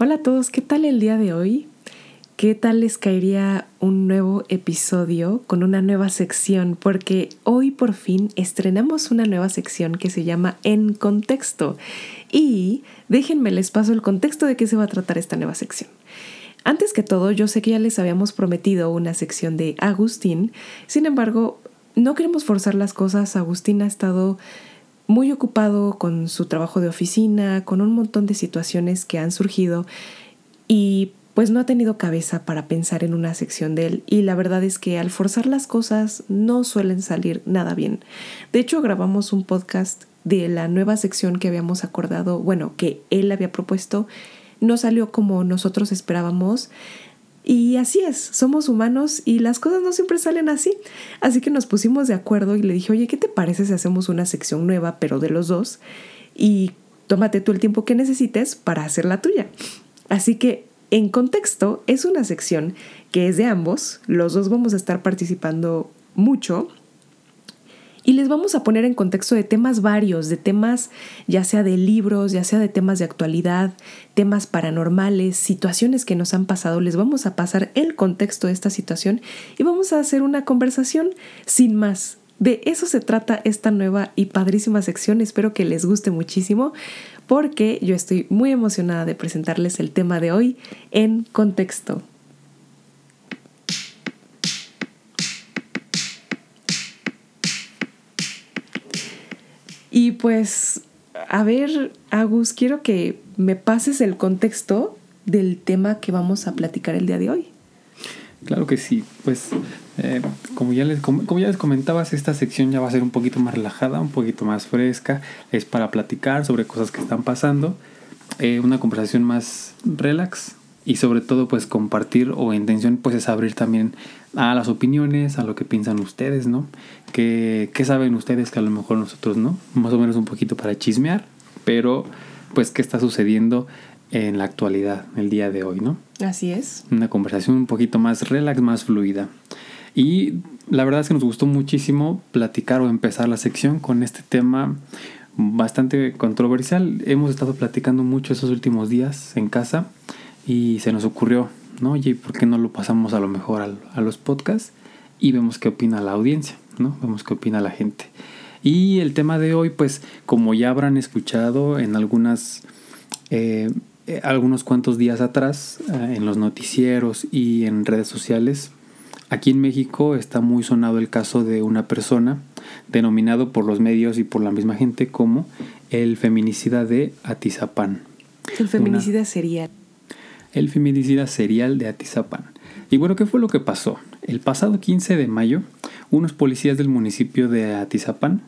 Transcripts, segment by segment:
Hola a todos, ¿qué tal el día de hoy? ¿Qué tal les caería un nuevo episodio con una nueva sección? Porque hoy por fin estrenamos una nueva sección que se llama En Contexto. Y déjenme les paso el contexto de qué se va a tratar esta nueva sección. Antes que todo, yo sé que ya les habíamos prometido una sección de Agustín, sin embargo, no queremos forzar las cosas. Agustín ha estado muy ocupado con su trabajo de oficina, con un montón de situaciones que han surgido y pues no ha tenido cabeza para pensar en una sección de él y la verdad es que al forzar las cosas no suelen salir nada bien. De hecho, grabamos un podcast de la nueva sección que habíamos acordado, bueno, que él había propuesto, no salió como nosotros esperábamos. Y así es, somos humanos y las cosas no siempre salen así. Así que nos pusimos de acuerdo y le dije, oye, ¿qué te parece si hacemos una sección nueva, pero de los dos? Y tómate tú el tiempo que necesites para hacer la tuya. Así que en contexto, es una sección que es de ambos, los dos vamos a estar participando mucho y les vamos a poner en contexto de temas varios, de temas ya sea de libros, ya sea de temas de actualidad, temas paranormales, situaciones que nos han pasado. Les vamos a pasar el contexto de esta situación y vamos a hacer una conversación sin más. De eso se trata esta nueva y padrísima sección. Espero que les guste muchísimo porque yo estoy muy emocionada de presentarles el tema de hoy en contexto. Y pues, a ver, Agus, quiero que me pases el contexto del tema que vamos a platicar el día de hoy. Claro que sí, pues eh, como, ya les, como, ya les comentabas, esta sección ya va a ser un poquito más relajada, un poquito más fresca, es para platicar sobre cosas que están pasando, eh, una conversación más relax y sobre todo pues compartir o intención pues es abrir también a las opiniones, a lo que piensan ustedes, ¿no? ¿Qué, ¿Qué saben ustedes que a lo mejor nosotros no? Más o menos un poquito para chismear, pero pues qué está sucediendo en la actualidad, el día de hoy, ¿no? Así es. Una conversación un poquito más relax, más fluida. Y la verdad es que nos gustó muchísimo platicar o empezar la sección con este tema bastante controversial. Hemos estado platicando mucho esos últimos días en casa y se nos ocurrió, ¿no? Oye, ¿por qué no lo pasamos a lo mejor a, los podcasts? Y vemos qué opina la audiencia, ¿no? Vemos qué opina la gente. Y el tema de hoy, pues como ya habrán escuchado en algunas... Eh, eh, algunos cuantos días atrás, eh, en los noticieros y en redes sociales, aquí en México está muy sonado el caso de una persona denominado por los medios y por la misma gente como el feminicida de Atizapán. El feminicida serial. El feminicida serial de Atizapán. Y bueno, ¿qué fue lo que pasó? El pasado 15 de mayo, unos policías del municipio de Atizapán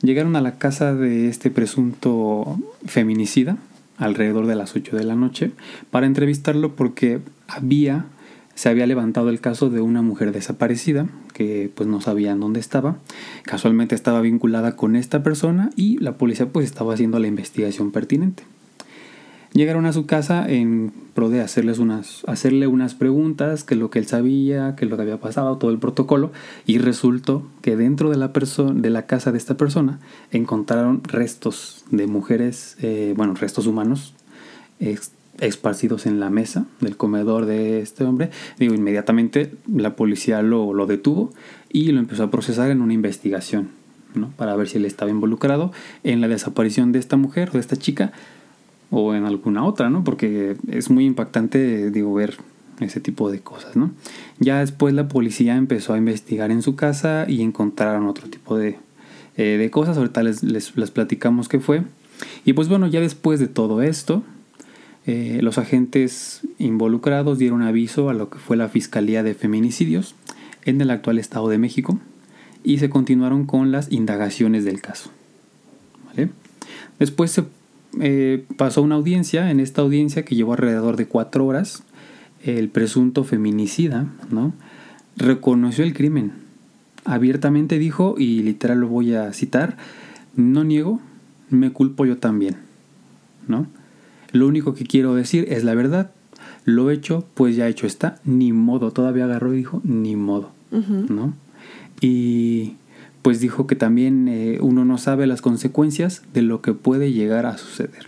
llegaron a la casa de este presunto feminicida, alrededor de las 8 de la noche para entrevistarlo porque había se había levantado el caso de una mujer desaparecida que pues no sabían dónde estaba. Casualmente estaba vinculada con esta persona y la policía pues estaba haciendo la investigación pertinente. Llegaron a su casa en pro de hacerles unas, hacerle unas preguntas, que lo que él sabía, que lo que había pasado, todo el protocolo, y resultó que dentro de la, de la casa de esta persona encontraron restos de mujeres, eh, bueno, restos humanos, esparcidos en la mesa del comedor de este hombre. Digo, inmediatamente la policía lo, lo detuvo y lo empezó a procesar en una investigación, ¿no? Para ver si él estaba involucrado en la desaparición de esta mujer de esta chica o en alguna otra, ¿no? Porque es muy impactante, digo, ver ese tipo de cosas, ¿no? Ya después la policía empezó a investigar en su casa y encontraron otro tipo de, eh, de cosas, ahorita les, les, platicamos qué fue. Y pues bueno, ya después de todo esto, eh, los agentes involucrados dieron aviso a lo que fue la Fiscalía de Feminicidios en el actual Estado de México y se continuaron con las indagaciones del caso. Después se eh, pasó una audiencia, en esta audiencia que llevó alrededor de cuatro horas, el presunto feminicida, ¿no? Reconoció el crimen. Abiertamente dijo, y literal lo voy a citar, no niego, me culpo yo también, ¿no? Lo único que quiero decir es la verdad. Lo hecho, pues ya hecho está. Ni modo. Todavía agarró y dijo, ni modo. ¿No? Y pues dijo que también eh, uno no sabe las consecuencias de lo que puede llegar a suceder.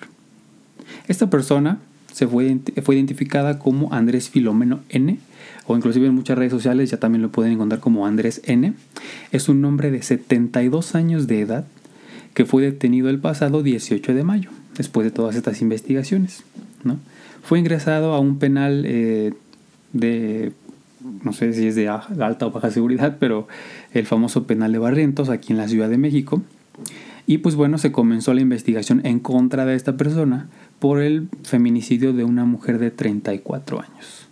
Esta persona se fue, fue identificada como Andrés Filomeno N, o inclusive en muchas redes sociales ya también lo pueden encontrar como Andrés N. Es un hombre de 72 años de edad que fue detenido el pasado 18 de mayo, después de todas estas investigaciones. ¿no? Fue ingresado a un penal eh, de, no sé si es de alta o baja seguridad, pero el famoso penal de Barrientos aquí en la Ciudad de México. Y pues bueno, se comenzó la investigación en contra de esta persona por el feminicidio de una mujer de 34 años.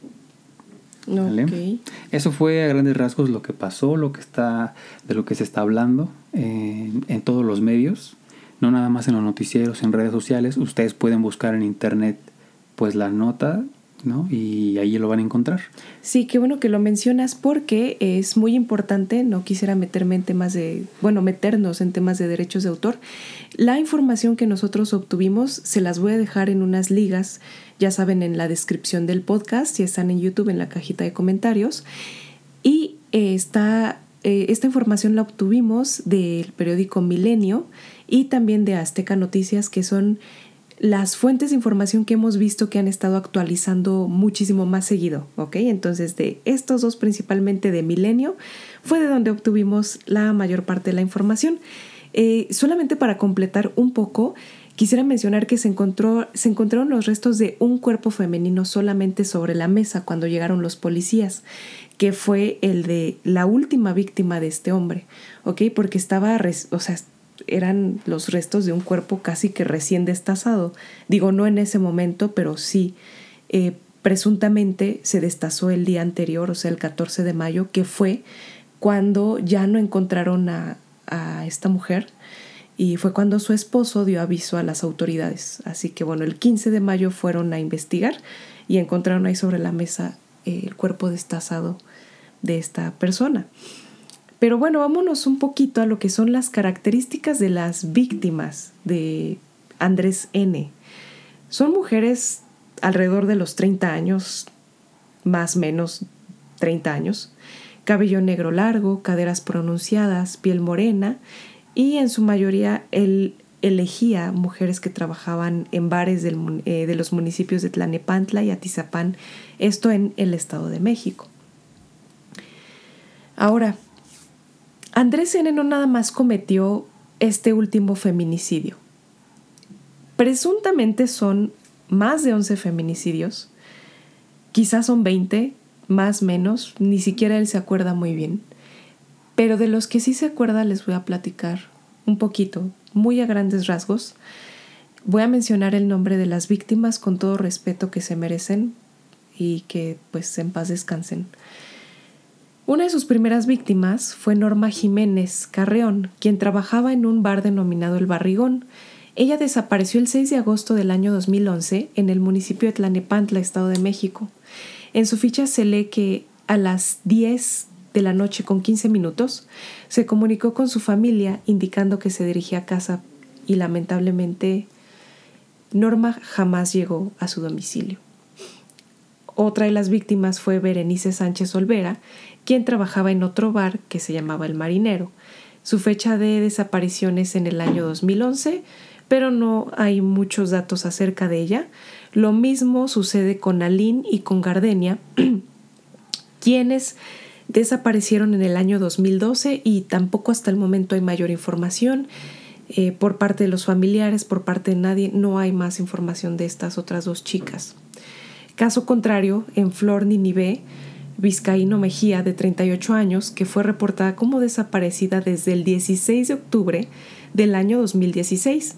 Eso fue a grandes rasgos lo que pasó, lo que está, de lo que se está hablando en, en todos los medios, no nada más en los noticieros, en redes sociales. Ustedes pueden buscar en internet pues la nota ¿no? Y ahí lo van a encontrar. Sí, qué bueno que lo mencionas porque es muy importante, no quisiera meterme en temas de, bueno, meternos en temas de derechos de autor. La información que nosotros obtuvimos se las voy a dejar en unas ligas, ya saben, en la descripción del podcast, si están en YouTube, en la cajita de comentarios. Y eh, está, eh, esta información la obtuvimos del periódico Milenio y también de Azteca Noticias, que son las fuentes de información que hemos visto que han estado actualizando muchísimo más seguido, ¿ok? Entonces de estos dos, principalmente de Milenio, fue de donde obtuvimos la mayor parte de la información. Eh, solamente para completar un poco, quisiera mencionar que se, encontró, se encontraron los restos de un cuerpo femenino solamente sobre la mesa cuando llegaron los policías, que fue el de la última víctima de este hombre, ¿ok? Porque estaba, o sea, eran los restos de un cuerpo casi que recién destazado. Digo, no en ese momento, pero sí. Eh, presuntamente se destazó el día anterior, o sea, el 14 de mayo, que fue cuando ya no encontraron a, a esta mujer y fue cuando su esposo dio aviso a las autoridades. Así que bueno, el 15 de mayo fueron a investigar y encontraron ahí sobre la mesa el cuerpo destazado de esta persona. Pero bueno, vámonos un poquito a lo que son las características de las víctimas de Andrés N. Son mujeres alrededor de los 30 años, más o menos 30 años, cabello negro largo, caderas pronunciadas, piel morena y en su mayoría él elegía mujeres que trabajaban en bares eh, de los municipios de Tlanepantla y Atizapán, esto en el Estado de México. Ahora, Andrés N. no nada más cometió este último feminicidio. Presuntamente son más de 11 feminicidios, quizás son 20, más menos, ni siquiera él se acuerda muy bien, pero de los que sí se acuerda les voy a platicar un poquito, muy a grandes rasgos. Voy a mencionar el nombre de las víctimas con todo respeto que se merecen y que pues en paz descansen. Una de sus primeras víctimas fue Norma Jiménez Carreón, quien trabajaba en un bar denominado El Barrigón. Ella desapareció el 6 de agosto del año 2011 en el municipio de Tlanepantla, Estado de México. En su ficha se lee que a las 10 de la noche con 15 minutos se comunicó con su familia indicando que se dirigía a casa y lamentablemente Norma jamás llegó a su domicilio. Otra de las víctimas fue Berenice Sánchez Olvera, quien trabajaba en otro bar que se llamaba El Marinero. Su fecha de desaparición es en el año 2011, pero no hay muchos datos acerca de ella. Lo mismo sucede con Aline y con Gardenia, quienes desaparecieron en el año 2012 y tampoco hasta el momento hay mayor información. Eh, por parte de los familiares, por parte de nadie, no hay más información de estas otras dos chicas. Caso contrario, en Flor Ninive, Vizcaíno Mejía, de 38 años, que fue reportada como desaparecida desde el 16 de octubre del año 2016.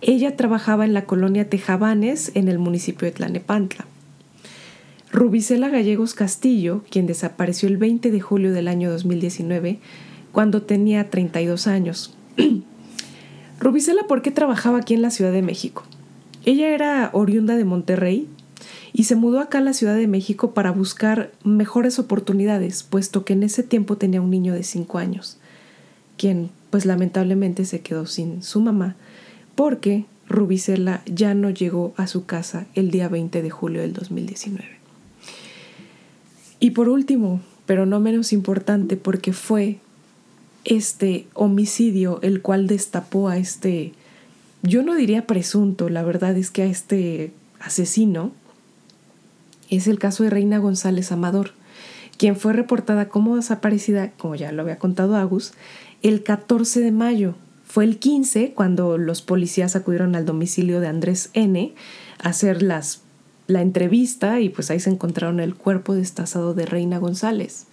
Ella trabajaba en la colonia Tejabanes, en el municipio de Tlanepantla. Rubicela Gallegos Castillo, quien desapareció el 20 de julio del año 2019, cuando tenía 32 años. Rubicela, ¿por qué trabajaba aquí en la Ciudad de México? Ella era oriunda de Monterrey y se mudó acá a la Ciudad de México para buscar mejores oportunidades, puesto que en ese tiempo tenía un niño de 5 años, quien pues lamentablemente se quedó sin su mamá, porque Rubicela ya no llegó a su casa el día 20 de julio del 2019. Y por último, pero no menos importante, porque fue este homicidio el cual destapó a este, yo no diría presunto, la verdad es que a este asesino, es el caso de Reina González Amador, quien fue reportada como desaparecida, como ya lo había contado Agus, el 14 de mayo. Fue el 15 cuando los policías acudieron al domicilio de Andrés N. a hacer las, la entrevista y pues ahí se encontraron el cuerpo destazado de Reina González,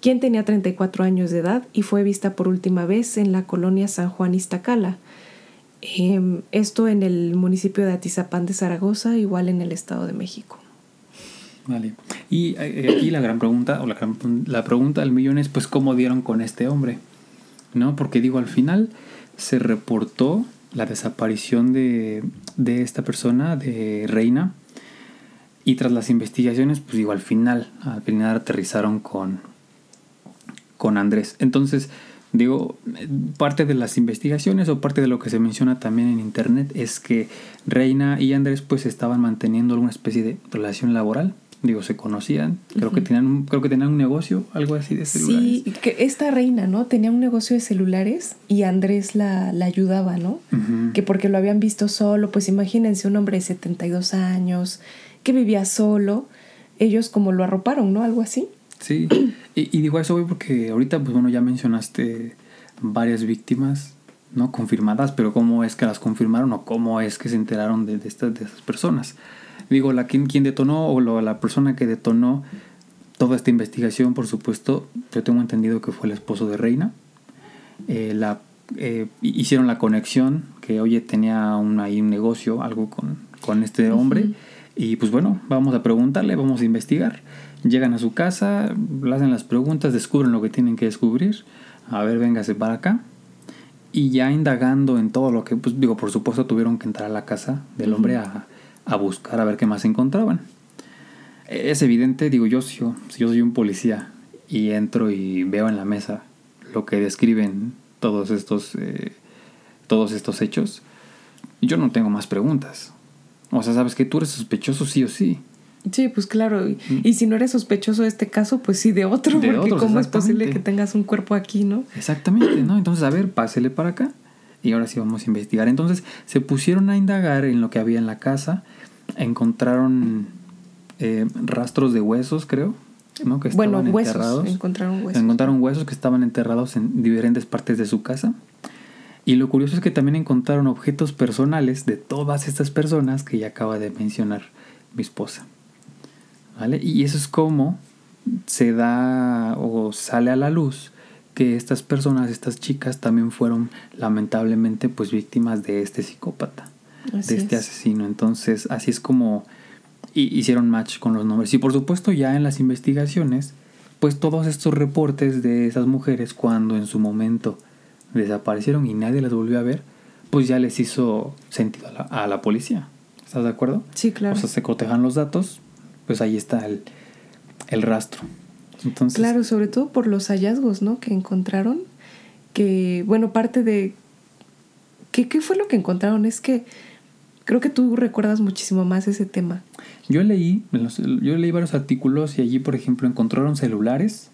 quien tenía 34 años de edad y fue vista por última vez en la colonia San Juan Iztacala. Em, esto en el municipio de Atizapán de Zaragoza, igual en el Estado de México. Vale. Y eh, aquí la gran pregunta, o la, la pregunta del millón es, pues, ¿cómo dieron con este hombre? ¿No? Porque digo, al final se reportó la desaparición de, de esta persona, de Reina, y tras las investigaciones, pues digo, al final, al final aterrizaron con, con Andrés. Entonces, digo, parte de las investigaciones o parte de lo que se menciona también en internet es que Reina y Andrés pues estaban manteniendo alguna especie de relación laboral digo, se conocían, creo que tenían un, creo que tenían un negocio, algo así de celulares. Sí, que esta reina, ¿no? Tenía un negocio de celulares y Andrés la, la ayudaba, ¿no? Que porque lo habían visto solo, pues imagínense un hombre de 72 años que vivía solo, ellos como lo arroparon, ¿no? Algo así. Sí, y, digo eso voy porque ahorita, pues bueno, ya mencionaste varias víctimas, ¿no? Confirmadas, pero ¿cómo es que las confirmaron o cómo es que se enteraron de, de, estas, de esas personas? Digo, la quien, quien detonó o la persona que detonó toda esta investigación, por supuesto, yo tengo entendido que fue el esposo de Reina. Eh, la, eh, hicieron la conexión, que oye, tenía un, ahí un negocio, algo con, con este hombre. Y pues bueno, vamos a preguntarle, vamos a investigar. Llegan a su casa, le hacen las preguntas, descubren lo que tienen que descubrir. A ver, véngase para acá. Y ya indagando en todo lo que, pues digo, por supuesto tuvieron que entrar a la casa del hombre a, a buscar a ver qué más encontraban. Es evidente, digo yo, si yo, yo soy un policía y entro y veo en la mesa lo que describen todos estos, eh, todos estos hechos, yo no tengo más preguntas. O sea, sabes que tú eres sospechoso sí o sí. Sí, pues claro. Y, mm. si no eres sospechoso de este caso, pues sí de otro, porque cómo es posible que tengas un cuerpo aquí, ¿no? Exactamente, ¿no? Entonces, a ver, pásele para acá y ahora sí vamos a investigar. Entonces se pusieron a indagar en lo que había en la casa, encontraron eh, rastros de huesos, creo, ¿no? Que estaban bueno, huesos, enterrados. Encontraron huesos. Encontraron huesos que estaban enterrados en diferentes partes de su casa. Y lo curioso es que también encontraron objetos personales de todas estas personas que ya acaba de mencionar mi esposa. ¿Vale? Y eso es como se da o sale a la luz que estas personas, estas chicas también fueron lamentablemente pues víctimas de este psicópata, de este asesino. Entonces así es como hicieron match con los nombres. Y por supuesto ya en las investigaciones, pues todos estos reportes de esas mujeres cuando en su momento desaparecieron y nadie las volvió a ver, pues ya les hizo sentido a la, a la policía. ¿Estás de acuerdo? Sí, claro. O sea, se cotejan los datos, pues ahí está el, el rastro claro, sobre todo por los hallazgos, ¿no? Que encontraron, que, bueno, parte de... ¿Qué, ¿Qué fue lo que encontraron? Es que creo que tú recuerdas muchísimo más ese tema. Yo leí, yo leí varios artículos y allí, por ejemplo, encontraron celulares,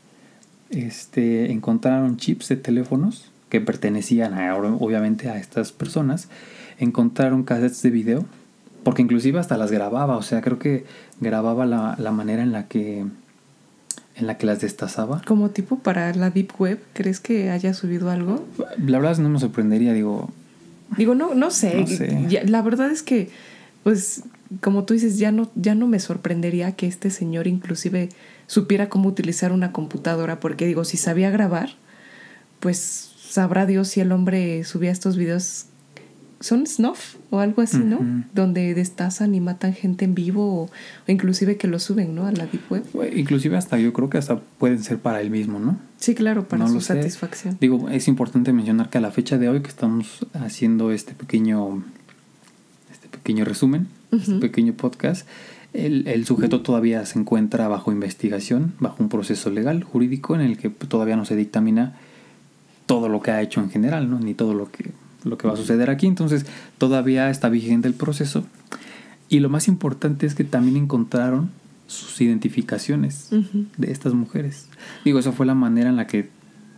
este, encontraron chips de teléfonos que pertenecían a, obviamente a estas personas, encontraron cassettes de video, porque inclusive hasta las grababa, o sea, creo que grababa la, la manera en la que en la que las destazaba. Como tipo para la Deep Web, ¿crees que haya subido algo? La verdad no me sorprendería, digo. Digo, no, no sé. la verdad es que, pues, como tú dices, ya no, ya no me sorprendería que este señor inclusive supiera cómo utilizar una computadora, porque digo, si sabía grabar, pues sabrá Dios si el hombre subía estos videos son snuff o algo así, ¿no? Donde destazan y matan gente en vivo o, inclusive que lo suben, ¿no? A la Deep Web. Inclusive hasta yo creo que hasta pueden ser para él mismo, ¿no? Sí, claro, para su satisfacción. Digo, es importante mencionar que a la fecha de hoy que estamos haciendo este pequeño, este pequeño resumen, este pequeño podcast, el, el, sujeto todavía se encuentra bajo investigación, bajo un proceso legal, jurídico, en el que todavía no se dictamina todo lo que ha hecho en general, ¿no? Ni todo lo que lo que va a suceder aquí. Entonces todavía está vigente el proceso. Y lo más importante es que también encontraron sus identificaciones de estas mujeres. Digo, esa fue la manera en la que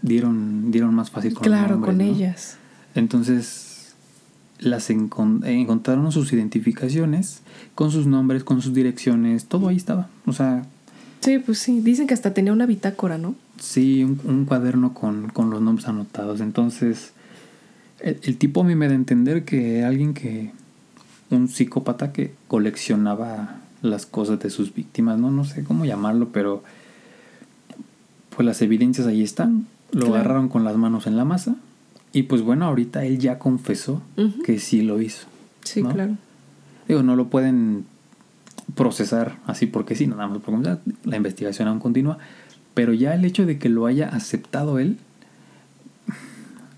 dieron, dieron más fácil con Claro, con ellas. Entonces, las encontraron sus identificaciones, con sus nombres, con sus direcciones, todo ahí estaba. O sea... Sí, pues sí, dicen que hasta tenía una bitácora, ¿no? Sí, un, cuaderno con, con, los nombres anotados. Entonces, el, el, tipo a mí me da a entender que alguien que... Un psicópata que coleccionaba las cosas de sus víctimas, ¿no? No sé cómo llamarlo, pero... Pues las evidencias ahí están. Lo agarraron con las manos en la masa y pues bueno, ahorita él ya confesó que sí lo hizo. Sí, claro. Digo, no lo pueden procesar así porque sí, nada más porque la investigación aún continúa, pero ya el hecho de que lo haya aceptado él.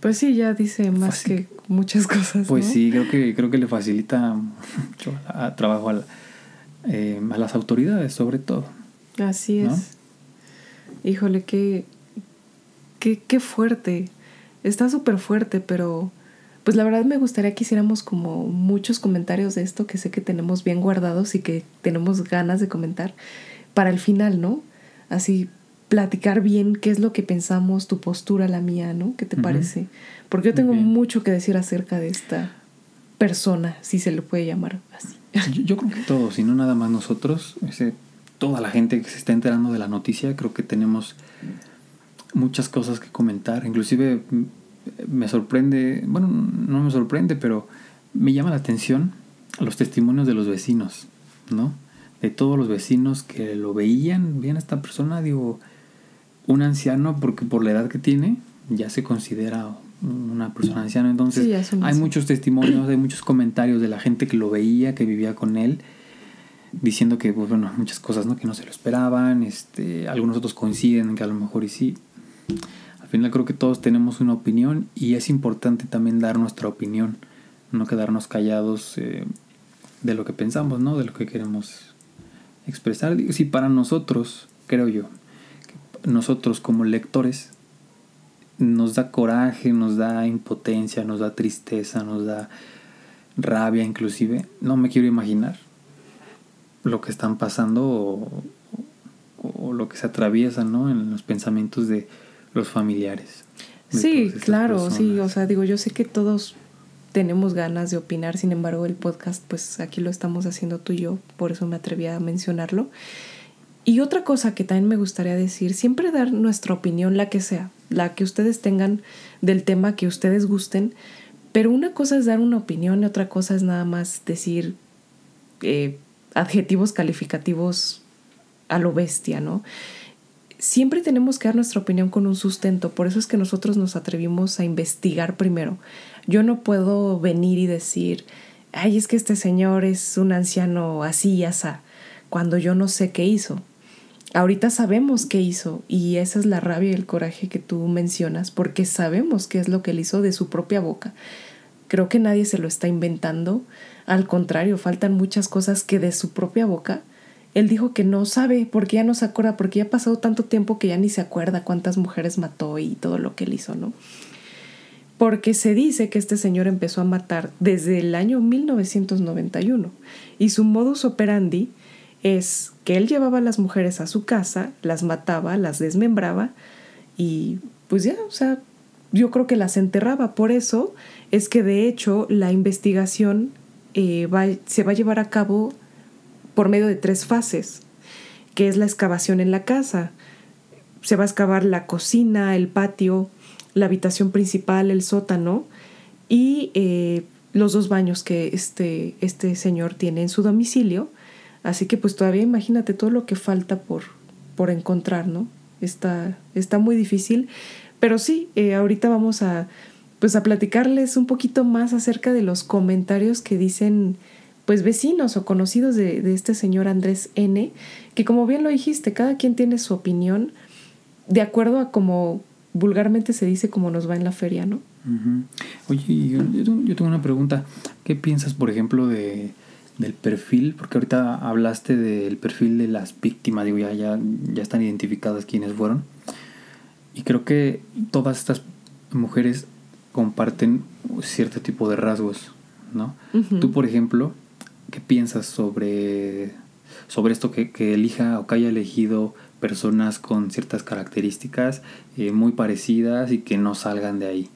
Pues sí, ya dice más que muchas cosas. Pues sí, creo que, creo que le facilita mucho trabajo a, eh, a, las autoridades, sobre todo. Así es. Híjole, qué, qué, qué fuerte está súper fuerte, pero pues la verdad me gustaría que hiciéramos como muchos comentarios de esto que sé que tenemos bien guardados y que tenemos ganas de comentar para el final, ¿no? Así platicar bien qué es lo que pensamos, tu postura, la mía, ¿no? ¿Qué te parece? Porque yo tengo mucho que decir acerca de esta persona, si se le puede llamar así. Yo, creo que todos, y no nada más nosotros, toda la gente que se está enterando de la noticia, creo que tenemos muchas cosas que comentar. Inclusive me sorprende, bueno, no me sorprende, pero me llama la atención los testimonios de los vecinos, ¿no? De todos los vecinos que lo veían, veían a esta persona, digo, un anciano, porque por la edad que tiene, ya se considera una persona anciana. Entonces, hay muchos testimonios, hay muchos comentarios de la gente que lo veía, que vivía con él, diciendo que, pues, bueno, muchas cosas, ¿no? Que no se lo esperaban, este, algunos otros coinciden en que a lo mejor y sí. Al final creo que todos tenemos una opinión y es importante también dar nuestra opinión, no quedarnos callados eh, de lo que pensamos, ¿no? De lo que queremos expresar. Si para nosotros, creo yo, nosotros como lectores, nos da coraje, nos da impotencia, nos da tristeza, nos da rabia inclusive. No me quiero imaginar lo que están pasando o, o lo que se atraviesa ¿no? en los pensamientos de los familiares. Sí, claro, sí, o sea, digo, yo sé que todos tenemos ganas de opinar, sin embargo, el podcast, pues aquí lo estamos haciendo tú y yo, por eso me atreví a mencionarlo. Y otra cosa que también me gustaría decir, siempre dar nuestra opinión, la que sea, la que ustedes tengan del tema que ustedes gusten, pero una cosa es dar una opinión y otra cosa es nada más decir eh, adjetivos calificativos a lo bestia, ¿no? siempre tenemos que dar nuestra opinión con un sustento, por eso es que nosotros nos atrevimos a investigar primero. Yo no puedo venir y decir, ay, es que este señor es un anciano así y así, cuando yo no sé qué hizo. Ahorita sabemos qué hizo y esa es la rabia y el coraje que tú mencionas, porque sabemos qué es lo que él hizo de su propia boca. Creo que nadie se lo está inventando, al contrario, faltan muchas cosas que de su propia boca él dijo que no sabe porque ya no se acuerda, porque ya ha pasado tanto tiempo que ya ni se acuerda cuántas mujeres mató y todo lo que él hizo, ¿no? Porque se dice que este señor empezó a matar desde el año 1991 y su modus operandi es que él llevaba a las mujeres a su casa, las mataba, las desmembraba y pues ya, o sea, yo creo que las enterraba. Por eso es que de hecho la investigación eh, se va a llevar a cabo por medio de tres fases, que es la excavación en la casa. Se va a excavar la cocina, el patio, la habitación principal, el sótano y eh, los dos baños que este, este señor tiene en su domicilio. Así que pues todavía imagínate todo lo que falta por, por encontrar, ¿no? Está, está muy difícil. Pero sí, eh, ahorita vamos a, pues a platicarles un poquito más acerca de los comentarios que dicen pues vecinos o conocidos de, este señor Andrés N, que como bien lo dijiste, cada quien tiene su opinión de acuerdo a como vulgarmente se dice como nos va en la feria, ¿no? Oye, yo, tengo una pregunta. ¿Qué piensas, por ejemplo, de, del perfil? Porque ahorita hablaste del perfil de las víctimas, digo, ya, ya, ya están identificadas quiénes fueron. Y creo que todas estas mujeres comparten cierto tipo de rasgos, ¿no? Tú, por ejemplo, ¿Qué piensas sobre, sobre esto que, elija o que haya elegido personas con ciertas características eh, muy parecidas y que no salgan de ahí?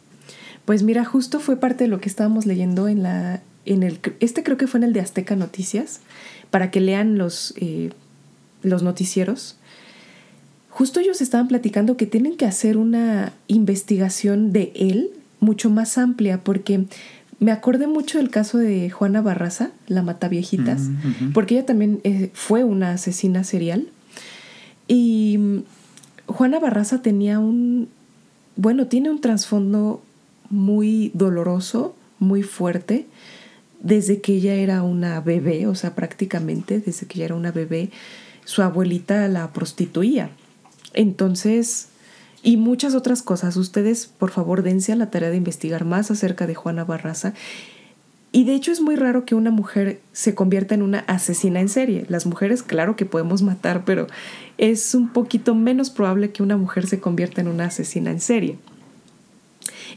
Pues mira, justo fue parte de lo que estábamos leyendo en la, en el, este creo que fue en el de Azteca Noticias, para que lean los, eh, los noticieros. Justo ellos estaban platicando que tienen que hacer una investigación de él mucho más amplia, porque me acordé mucho del caso de Juana Barraza, la Mataviejitas, viejitas porque ella también eh, fue una asesina serial. Y mm, Juana Barraza tenía un, bueno, tiene un trasfondo muy doloroso, muy fuerte, desde que ella era una bebé, o sea, prácticamente desde que ella era una bebé, su abuelita la prostituía. Entonces, y muchas otras cosas. Ustedes, por favor, dense a la tarea de investigar más acerca de Juana Barraza. Y de hecho es muy raro que una mujer se convierta en una asesina en serie. Las mujeres, claro que podemos matar, pero es un poquito menos probable que una mujer se convierta en una asesina en serie.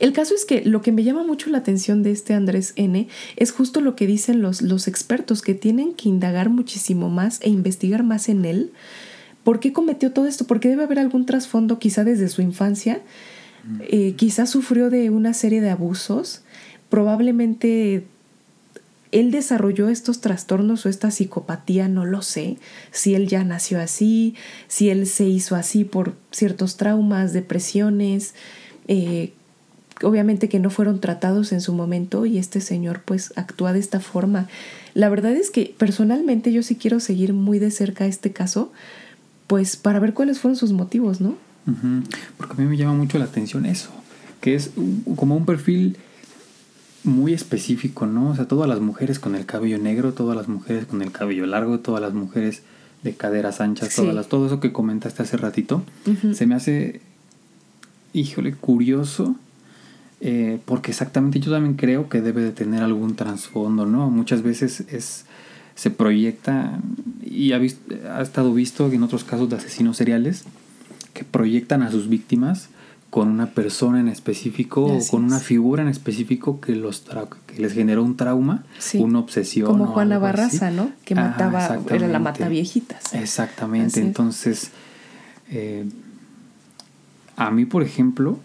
El caso es que lo que me llama mucho la atención de este Andrés N es justo lo que dicen los, los expertos, que tienen que indagar muchísimo más e investigar más en él. ¿Por qué cometió todo esto? Porque debe haber algún trasfondo quizá desde su infancia. Eh, quizá sufrió de una serie de abusos. Probablemente él desarrolló estos trastornos o esta psicopatía, no lo sé, si él ya nació así, si él se hizo así por ciertos traumas, depresiones, eh, obviamente que no fueron tratados en su momento y este señor pues actúa de esta forma. La verdad es que personalmente yo sí quiero seguir muy de cerca este caso, pues para ver cuáles fueron sus motivos, ¿no? Porque a mí me llama mucho la atención eso, que es como un perfil muy específico, ¿no? O sea, todas las mujeres con el cabello negro, todas las mujeres con el cabello largo, todas las mujeres de caderas anchas, todas las, todo eso que comentaste hace ratito, se me hace, híjole, curioso eh, porque exactamente yo también creo que debe de tener algún trasfondo, ¿no? Muchas veces es, se proyecta y ha, ha estado visto en otros casos de asesinos seriales que proyectan a sus víctimas con una persona en específico o con una figura en específico que los que les generó un trauma, una obsesión. Como Juana Barraza, ¿no? Que mataba, era la mata viejitas. Exactamente. Entonces, eh, a mí, por ejemplo,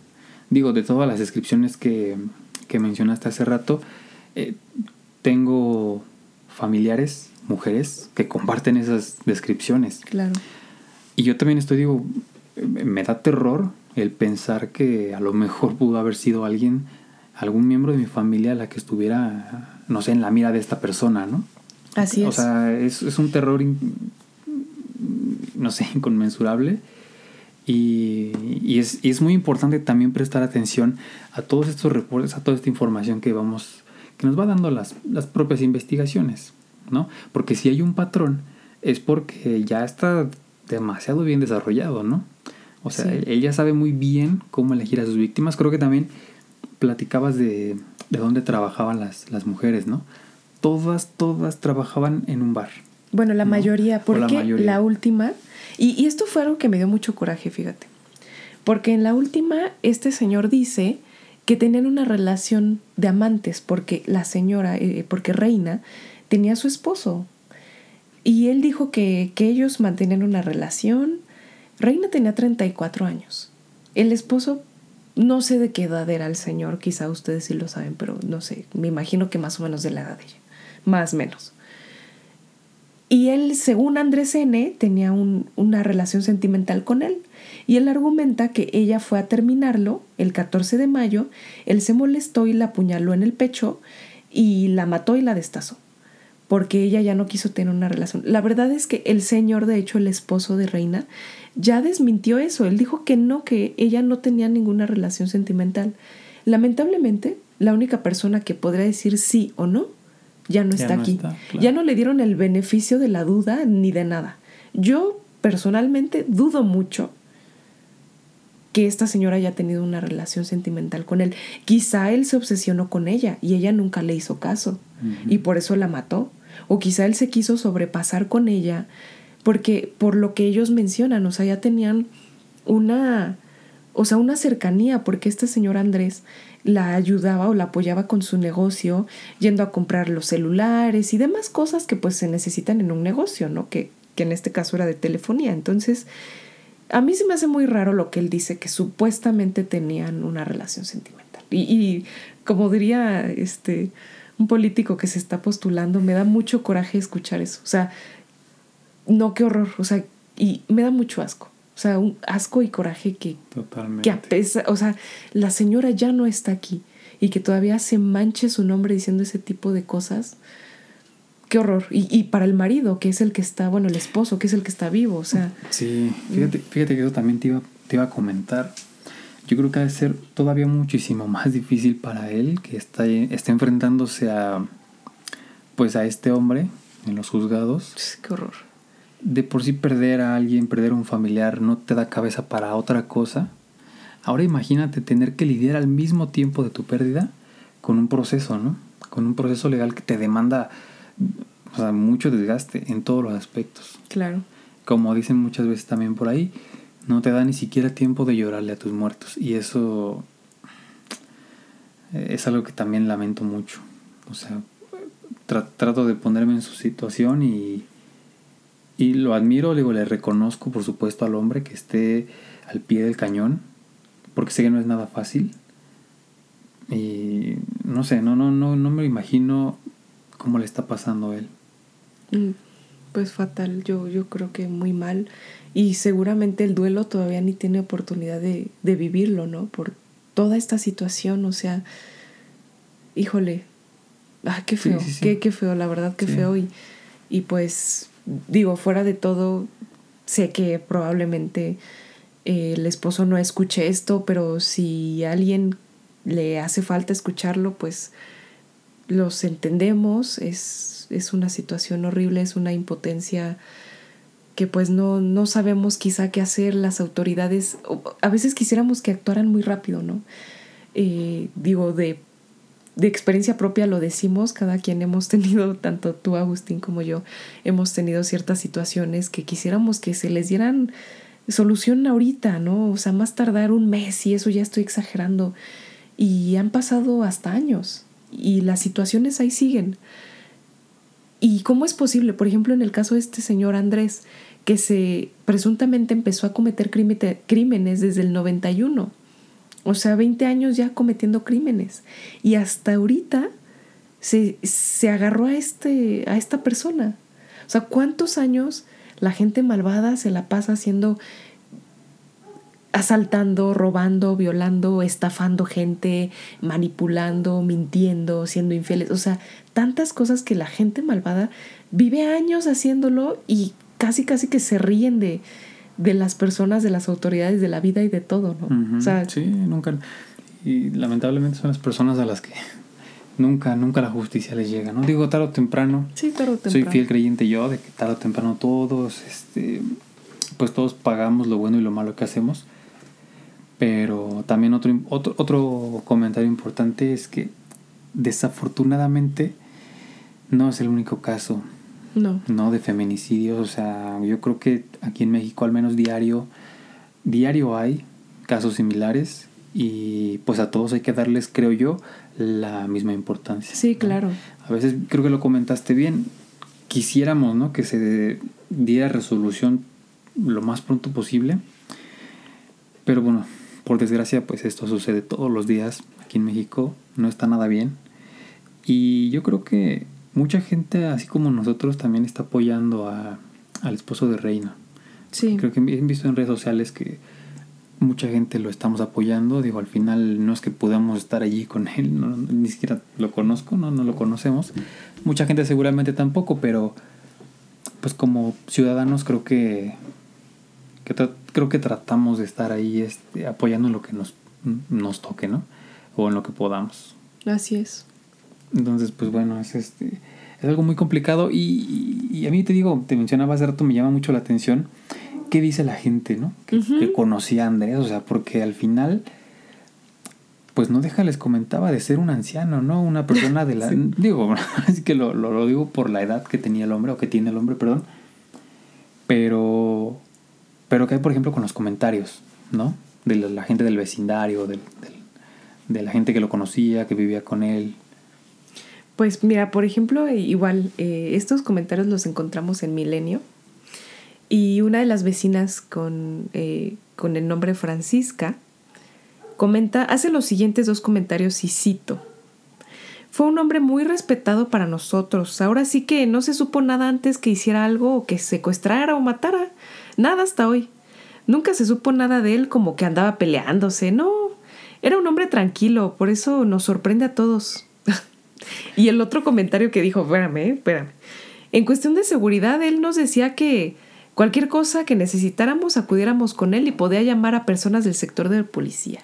digo, de todas las descripciones que, mencionaste hace rato, eh, tengo familiares, mujeres, que comparten esas descripciones. Claro. Y yo también estoy, digo, me da terror el pensar que a lo mejor pudo haber sido alguien, algún miembro de mi familia la que estuviera, no sé, en la mira de esta persona, ¿no? Así es. O sea, es, es un terror, no sé, inconmensurable y, es, es, muy importante también prestar atención a todos estos reportes, a toda esta información que vamos, que nos va dando las, las propias investigaciones, ¿no? Porque si hay un patrón, es porque ya está demasiado bien desarrollado, ¿no? O sea, él, ya sabe muy bien cómo elegir a sus víctimas. Creo que también platicabas de, de dónde trabajaban las, las mujeres, ¿no? Todas, todas trabajaban en un bar. Bueno, la mayoría, porque la última y, esto fue algo que me dio mucho coraje, fíjate. Porque en la última, este señor dice que tenían una relación de amantes, porque la señora, eh, porque Reina, tenía a su esposo. Y él dijo que, que ellos mantenían una relación. Reina tenía 34 años. El esposo, no sé de qué edad era el señor, quizá ustedes sí lo saben, pero no sé, me imagino que más o menos de la edad de ella, más o menos. Y él, según Andrés N., tenía una relación sentimental con él. Y él argumenta que ella fue a terminarlo el 14 de mayo, él se molestó y la apuñaló en el pecho y la mató y la destazó, porque ella ya no quiso tener una relación. La verdad es que el señor, de hecho, el esposo de Reina, ya desmintió eso. Él dijo que no, que ella no tenía ninguna relación sentimental. Lamentablemente, la única persona que podría decir sí o no ya no está aquí. Ya no le dieron el beneficio de la duda ni de nada. Yo personalmente dudo mucho que esta señora haya tenido una relación sentimental con él. Quizá él se obsesionó con ella y ella nunca le hizo caso y por eso la mató. O quizá él se quiso sobrepasar con ella porque por lo que ellos mencionan, o sea, ya tenían una, o sea, una cercanía porque este señor Andrés la ayudaba o la apoyaba con su negocio, yendo a comprar los celulares y demás cosas que pues se necesitan en un negocio, ¿no? Que, que en este caso era de telefonía. Entonces, a mí se me hace muy raro lo que él dice, que supuestamente tenían una relación sentimental. Y, y como diría este un político que se está postulando, me da mucho coraje escuchar eso. O sea, no, qué horror. O sea, y me da mucho asco. O sea, un asco y coraje que, Totalmente. que o sea, la señora ya no está aquí y que todavía se manche su nombre diciendo ese tipo de cosas. Qué horror. Y, y para el marido, que es el que está, bueno, el esposo, que es el que está vivo, o sea. Sí, fíjate, fíjate que eso también te iba, te iba a comentar. Yo creo que ha de ser todavía muchísimo más difícil para él que está, está enfrentándose a pues a este hombre en los juzgados. Qué horror. De por sí perder a alguien, perder a un familiar, no te da cabeza para otra cosa. Ahora imagínate tener que lidiar al mismo tiempo de tu pérdida con un proceso, ¿no? Con un proceso legal que te demanda o sea, mucho desgaste en todos los aspectos. Claro. Como dicen muchas veces también por ahí, no te da ni siquiera tiempo de llorarle a tus muertos. Y eso eh, es algo que también lamento mucho. O sea, trato de ponerme en su situación y, y lo admiro, digo, le reconozco por supuesto al hombre que esté al pie del cañón, porque sé que no es nada fácil. Y no sé, no, no, no, no me imagino cómo le está pasando a él. Mm, pues fatal, yo, yo creo que muy mal. Y seguramente el duelo todavía ni tiene oportunidad de, de vivirlo, ¿no? Por toda esta situación, o sea, híjole, ah, qué feo, Qué, qué, feo, la verdad, qué feo. Y, y pues, digo, fuera de todo, sé que probablemente eh, el esposo no escuche esto, pero si a alguien le hace falta escucharlo, pues los entendemos, es, es una situación horrible, es una impotencia que pues no, no sabemos quizá qué hacer las autoridades. A veces quisiéramos que actuaran muy rápido, ¿no? Eh, digo, de, de experiencia propia lo decimos, cada quien hemos tenido, tanto tú Agustín como yo, hemos tenido ciertas situaciones que quisiéramos que se les dieran solución ahorita, ¿no? O sea, más tardar un mes y eso ya estoy exagerando. Y han pasado hasta años y las situaciones ahí siguen. ¿Y cómo es posible? Por ejemplo, en el caso de este señor Andrés, que se presuntamente empezó a cometer crímenes desde el 91. O sea, 20 años ya cometiendo crímenes. Y hasta ahorita se, se agarró a, este, a esta persona. O sea, ¿cuántos años la gente malvada se la pasa haciendo asaltando, robando, violando, estafando gente, manipulando, mintiendo, siendo infieles. O sea, tantas cosas que la gente malvada vive años haciéndolo y casi casi que se ríen de, de las personas, de las autoridades, de la vida y de todo, ¿no? o sea, sí, nunca. Y lamentablemente son las personas a las que nunca, nunca la justicia les llega, ¿no? Digo, tarde o temprano. Sí, tarde o temprano. Soy fiel creyente yo de que tarde o temprano todos, este, pues todos pagamos lo bueno y lo malo que hacemos. Pero también otro, otro, otro comentario importante es que desafortunadamente no es el único caso no. No, de feminicidios. O sea, yo creo que aquí en México al menos diario, diario hay casos similares y pues a todos hay que darles, creo yo, la misma importancia. Sí, claro. A veces creo que lo comentaste bien. Quisiéramos, ¿no? Que se diera resolución lo más pronto posible. Pero bueno, por desgracia, pues esto sucede todos los días aquí en México. No está nada bien. Y yo creo que mucha gente, así como nosotros, también está apoyando a, al esposo de Reina. Sí. Creo que he visto en redes sociales que mucha gente lo estamos apoyando. Digo, al final no es que podamos estar allí con él, ni siquiera lo conozco, no, no lo conocemos. Mucha gente seguramente tampoco, pero pues como ciudadanos creo que, creo que tratamos de estar ahí este, apoyando en lo que nos, nos toque, ¿no? O en lo que podamos. Así es. Entonces, pues bueno, es este es algo muy complicado y, a mí te digo, te mencionaba hace rato, me llama mucho la atención qué dice la gente, ¿no? Que, conocía a Andrés, o sea, porque al final, pues no deja, les comentaba de ser un anciano, ¿no? Una persona de la... Digo, así que lo, lo, lo, digo por la edad que tenía el hombre, o que tiene el hombre, perdón. Pero, pero que hay, por ejemplo, con los comentarios, ¿no? De la, gente del vecindario, de la gente que lo conocía, que vivía con él, pues mira, por ejemplo, eh, igual eh, estos comentarios los encontramos en Milenio y una de las vecinas con, eh, con el nombre Francisca comenta, hace los siguientes dos comentarios y cito. Fue un hombre muy respetado para nosotros. Ahora sí que no se supo nada antes que hiciera algo o que secuestrara o matara. Nada hasta hoy. Nunca se supo nada de él como que andaba peleándose. No, era un hombre tranquilo, por eso nos sorprende a todos. Y el otro comentario que dijo, espérame, espérame. En cuestión de seguridad, él nos decía que cualquier cosa que necesitáramos acudiéramos con él y podía llamar a personas del sector de policía.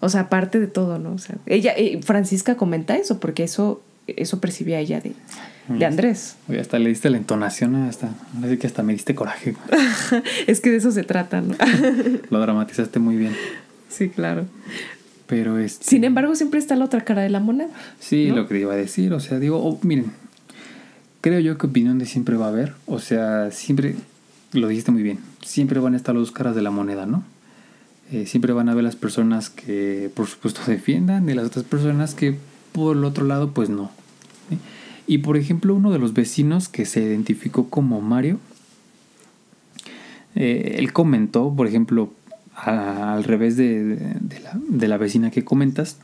O sea, aparte de todo, ¿no? O sea, ella, eh, Francisca comenta eso, porque eso, eso percibía ella de, de Andrés. Oye, hasta le diste la entonación, hasta, que hasta me diste coraje. es que de eso se trata, ¿no? Lo dramatizaste muy bien. Sí, claro. Pero este... Sin embargo, siempre está la otra cara de la moneda. Sí, lo que iba a decir, o sea, digo, oh, miren, creo yo que opinión de siempre va a haber, o sea, siempre, lo dijiste muy bien, siempre van a estar las dos caras de la moneda, ¿no? Eh, siempre van a haber las personas que por supuesto defiendan y las otras personas que por el otro lado pues no. Y por ejemplo uno de los vecinos que se identificó como Mario, eh, él comentó, por ejemplo, al revés de, la, de la vecina que comentas,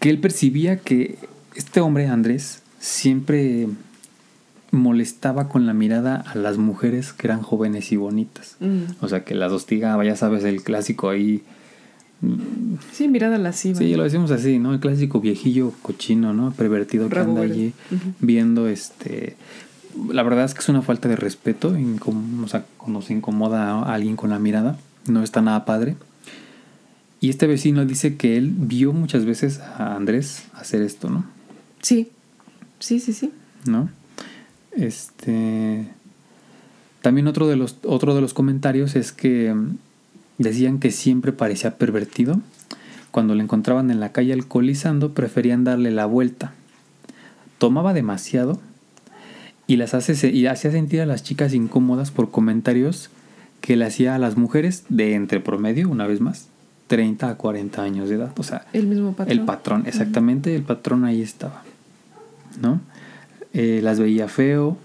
que él percibía que este hombre, Andrés, siempre molestaba con la mirada a las mujeres que eran jóvenes y bonitas. Mm. O sea, que las hostigaba, ya sabes, el clásico ahí. Sí, mirada lasciva. Sí, lo decimos así, ¿no? El clásico viejillo cochino, ¿no? Pervertido que anda allí viendo este. La verdad es que es una falta de respeto, o sea, cuando se incomoda a alguien con la mirada, no está nada padre. Y este vecino dice que él vio muchas veces a Andrés hacer esto, ¿no? Sí, sí, sí, sí. ¿No? Este. También otro de los, otro de los comentarios es que mm, decían que siempre parecía pervertido. Cuando le encontraban en la calle alcoholizando, preferían darle la vuelta. Tomaba demasiado y las hace y hacía sentir a las chicas incómodas por comentarios que le hacía a las mujeres de entre promedio, una vez más, 30 a 40 años de edad. O sea, el mismo patrón. El patrón, exactamente, el patrón ahí estaba. ¿No? Eh, las veía feo.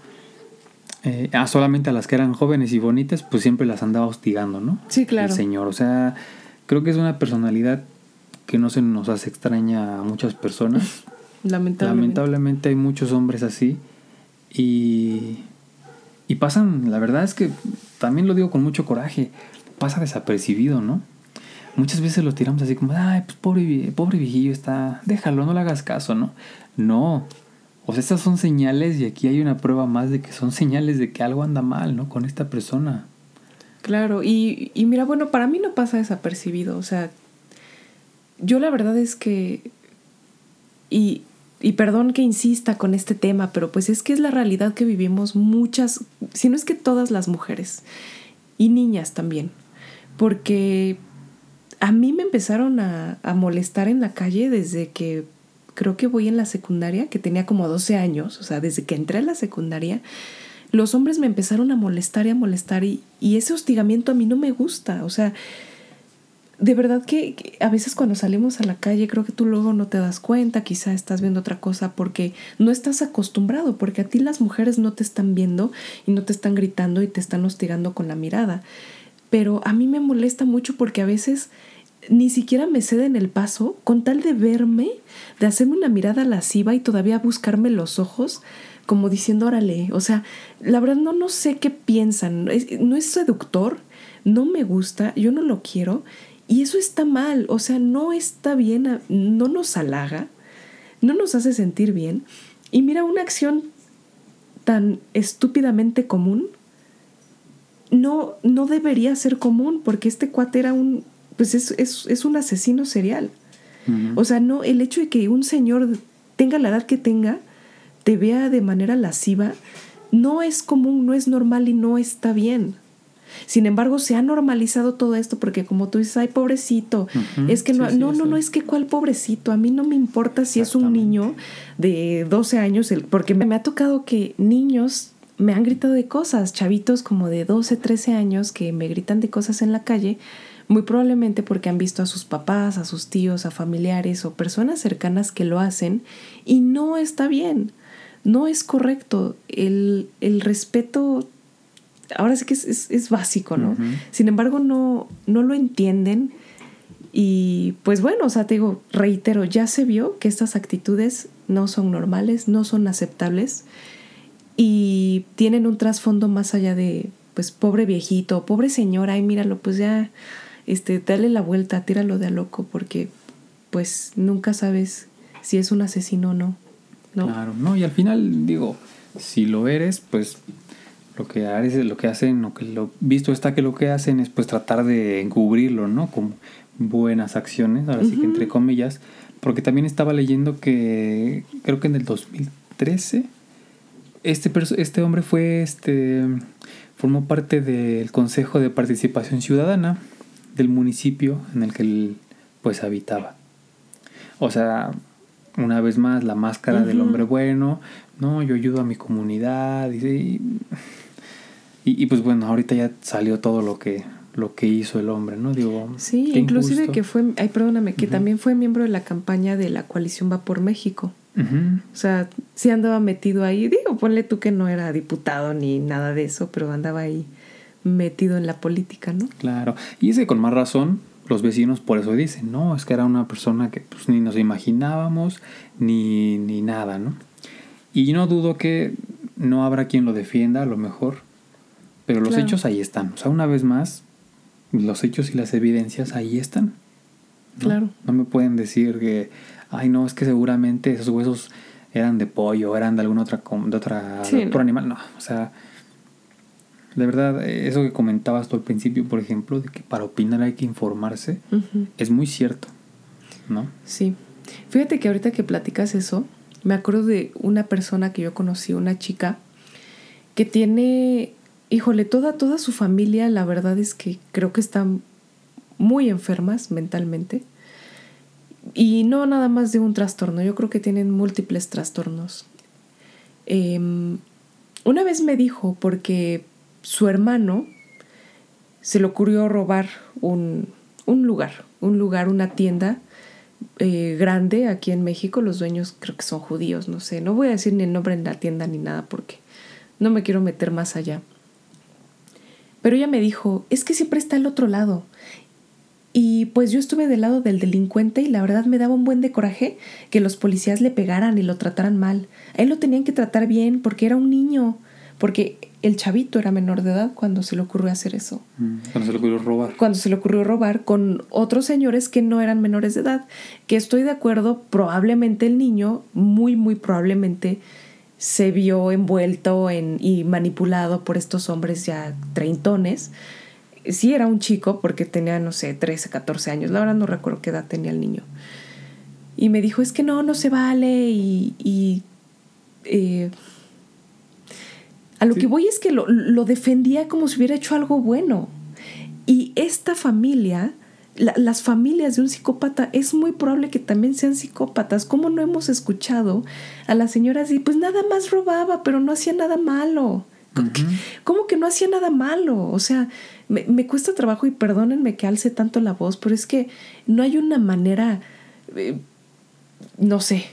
Eh, ah, solamente a las que eran jóvenes y bonitas, pues siempre las andaba hostigando, ¿no? Sí, claro. El señor, o sea, creo que es una personalidad que no se nos hace extraña a muchas personas. Lamentablemente. Lamentablemente hay muchos hombres así y, y pasan, la verdad es que también lo digo con mucho coraje, pasa desapercibido, ¿no? Muchas veces lo tiramos así como, ay, pues pobre, pobre viejillo está, déjalo, no le hagas caso, ¿no? No, o sea, estas son señales y aquí hay una prueba más de que son señales de que algo anda mal, ¿no? Con esta persona. Claro, y, y mira, bueno, para mí no pasa desapercibido, o sea, yo la verdad es que, y, y perdón que insista con este tema, pero pues es que es la realidad que vivimos muchas, si no es que todas las mujeres, y niñas también, porque a mí me empezaron a, a molestar en la calle desde que creo que voy en la secundaria, que tenía como 12 años, o sea, desde que entré a la secundaria, los hombres me empezaron a molestar y a molestar y, ese hostigamiento a mí no me gusta, o sea, de verdad que, a veces cuando salimos a la calle creo que tú luego no te das cuenta, quizá estás viendo otra cosa porque no estás acostumbrado, porque a ti las mujeres no te están viendo y no te están gritando y te están hostigando con la mirada. Pero a mí me molesta mucho porque a veces ni siquiera me ceden el paso con tal de verme, de hacerme una mirada lasciva y todavía buscarme los ojos como diciendo, órale, o sea, la verdad no, no sé qué piensan, no es seductor, no me gusta, yo no lo quiero y eso está mal, o sea, no está bien, no nos halaga, no nos hace sentir bien. Y mira, una acción tan estúpidamente común no, no debería ser común porque este cuate era un pues es, un asesino serial. O sea, no, el hecho de que un señor tenga la edad que tenga, te vea de manera lasciva, no es común, no es normal y no está bien. Sin embargo, se ha normalizado todo esto porque como tú dices, ay, pobrecito, es que no, no, no, no, es que cuál pobrecito, a mí no me importa si es un niño de 12 años, porque me ha tocado que niños me han gritado de cosas, chavitos como de 12, 13 años que me gritan de cosas en la calle muy probablemente porque han visto a sus papás, a sus tíos, a familiares o personas cercanas que lo hacen y no está bien, no es correcto. El, respeto, ahora sí que es, básico, ¿no? Sin embargo, no, no lo entienden Y pues bueno, o sea, te digo, reitero, ya se vio que estas actitudes no son normales, no son aceptables y tienen un trasfondo más allá de, pues, pobre viejito, pobre señora, ay, míralo, pues ya, este, dale la vuelta, tíralo de a loco, porque, pues, nunca sabes si es un asesino o no. ¿no? Claro, no, y al final, digo, si lo eres, pues lo que haces, lo que hacen, lo que lo visto está que lo que hacen es pues tratar de encubrirlo, ¿no? Con buenas acciones, ahora sí que entre comillas, porque también estaba leyendo que creo que en el 2013 este este hombre fue este formó parte del Consejo de Participación Ciudadana del municipio en el que él pues habitaba. O sea, una vez más la máscara del hombre bueno, no, yo ayudo a mi comunidad y, y, pues bueno, ahorita ya salió todo lo que lo que hizo el hombre, ¿no? Digo, sí, inclusive que fue, ay, perdóname, que también fue miembro de la campaña de la coalición Va por México. O sea, sí andaba metido ahí, digo, ponle tú que no era diputado ni nada de eso, pero andaba ahí metido en la política, ¿no? Claro, y ese con más razón, los vecinos por eso dicen, no, es que era una persona que pues ni nos imaginábamos, ni, ni nada, ¿no? Y no dudo que no habrá quien lo defienda, a lo mejor, pero los hechos ahí están. O sea, una vez más, los hechos y las evidencias ahí están. Claro. No me pueden decir que, ay, no, es que seguramente esos huesos eran de pollo, eran de alguna otra, de otra, otro animal. No, o sea, de verdad, eso que comentabas tú al principio, por ejemplo, de que para opinar hay que informarse, es muy cierto, ¿no? Sí. Fíjate que ahorita que platicas eso, me acuerdo de una persona que yo conocí, una chica, que tiene, híjole, toda, toda su familia, la verdad es que creo que están muy enfermas mentalmente. Y no nada más de un trastorno, yo creo que tienen múltiples trastornos. Em, una vez me dijo, porque su hermano se le ocurrió robar un, un lugar, un lugar, una tienda eh, grande aquí en México. Los dueños creo que son judíos, no sé. No voy a decir ni el nombre en la tienda ni nada porque no me quiero meter más allá. Pero ella me dijo, es que siempre está al otro lado. Y pues yo estuve del lado del delincuente y la verdad me daba un buen de coraje que los policías le pegaran y lo trataran mal. A él lo tenían que tratar bien porque era un niño. Porque el chavito era menor de edad cuando se le ocurrió hacer eso. Mm, cuando se le ocurrió robar. Cuando se le ocurrió robar con otros señores que no eran menores de edad. Que estoy de acuerdo, probablemente el niño, muy, muy probablemente, se vio envuelto en, y manipulado por estos hombres ya treintones. Sí era un chico porque tenía, no sé, 13, 14 años. La verdad no recuerdo qué edad tenía el niño. Y me dijo, es que no, no se vale y... y eh, a lo que voy es que lo, defendía como si hubiera hecho algo bueno. Y esta familia, las familias de un psicópata, es muy probable que también sean psicópatas. ¿Cómo no hemos escuchado a la señora así? Pues nada más robaba, pero no hacía nada malo. ¿Cómo que no hacía nada malo? O sea, me, me, cuesta trabajo y perdónenme que alce tanto la voz, pero es que no hay una manera, eh, no sé,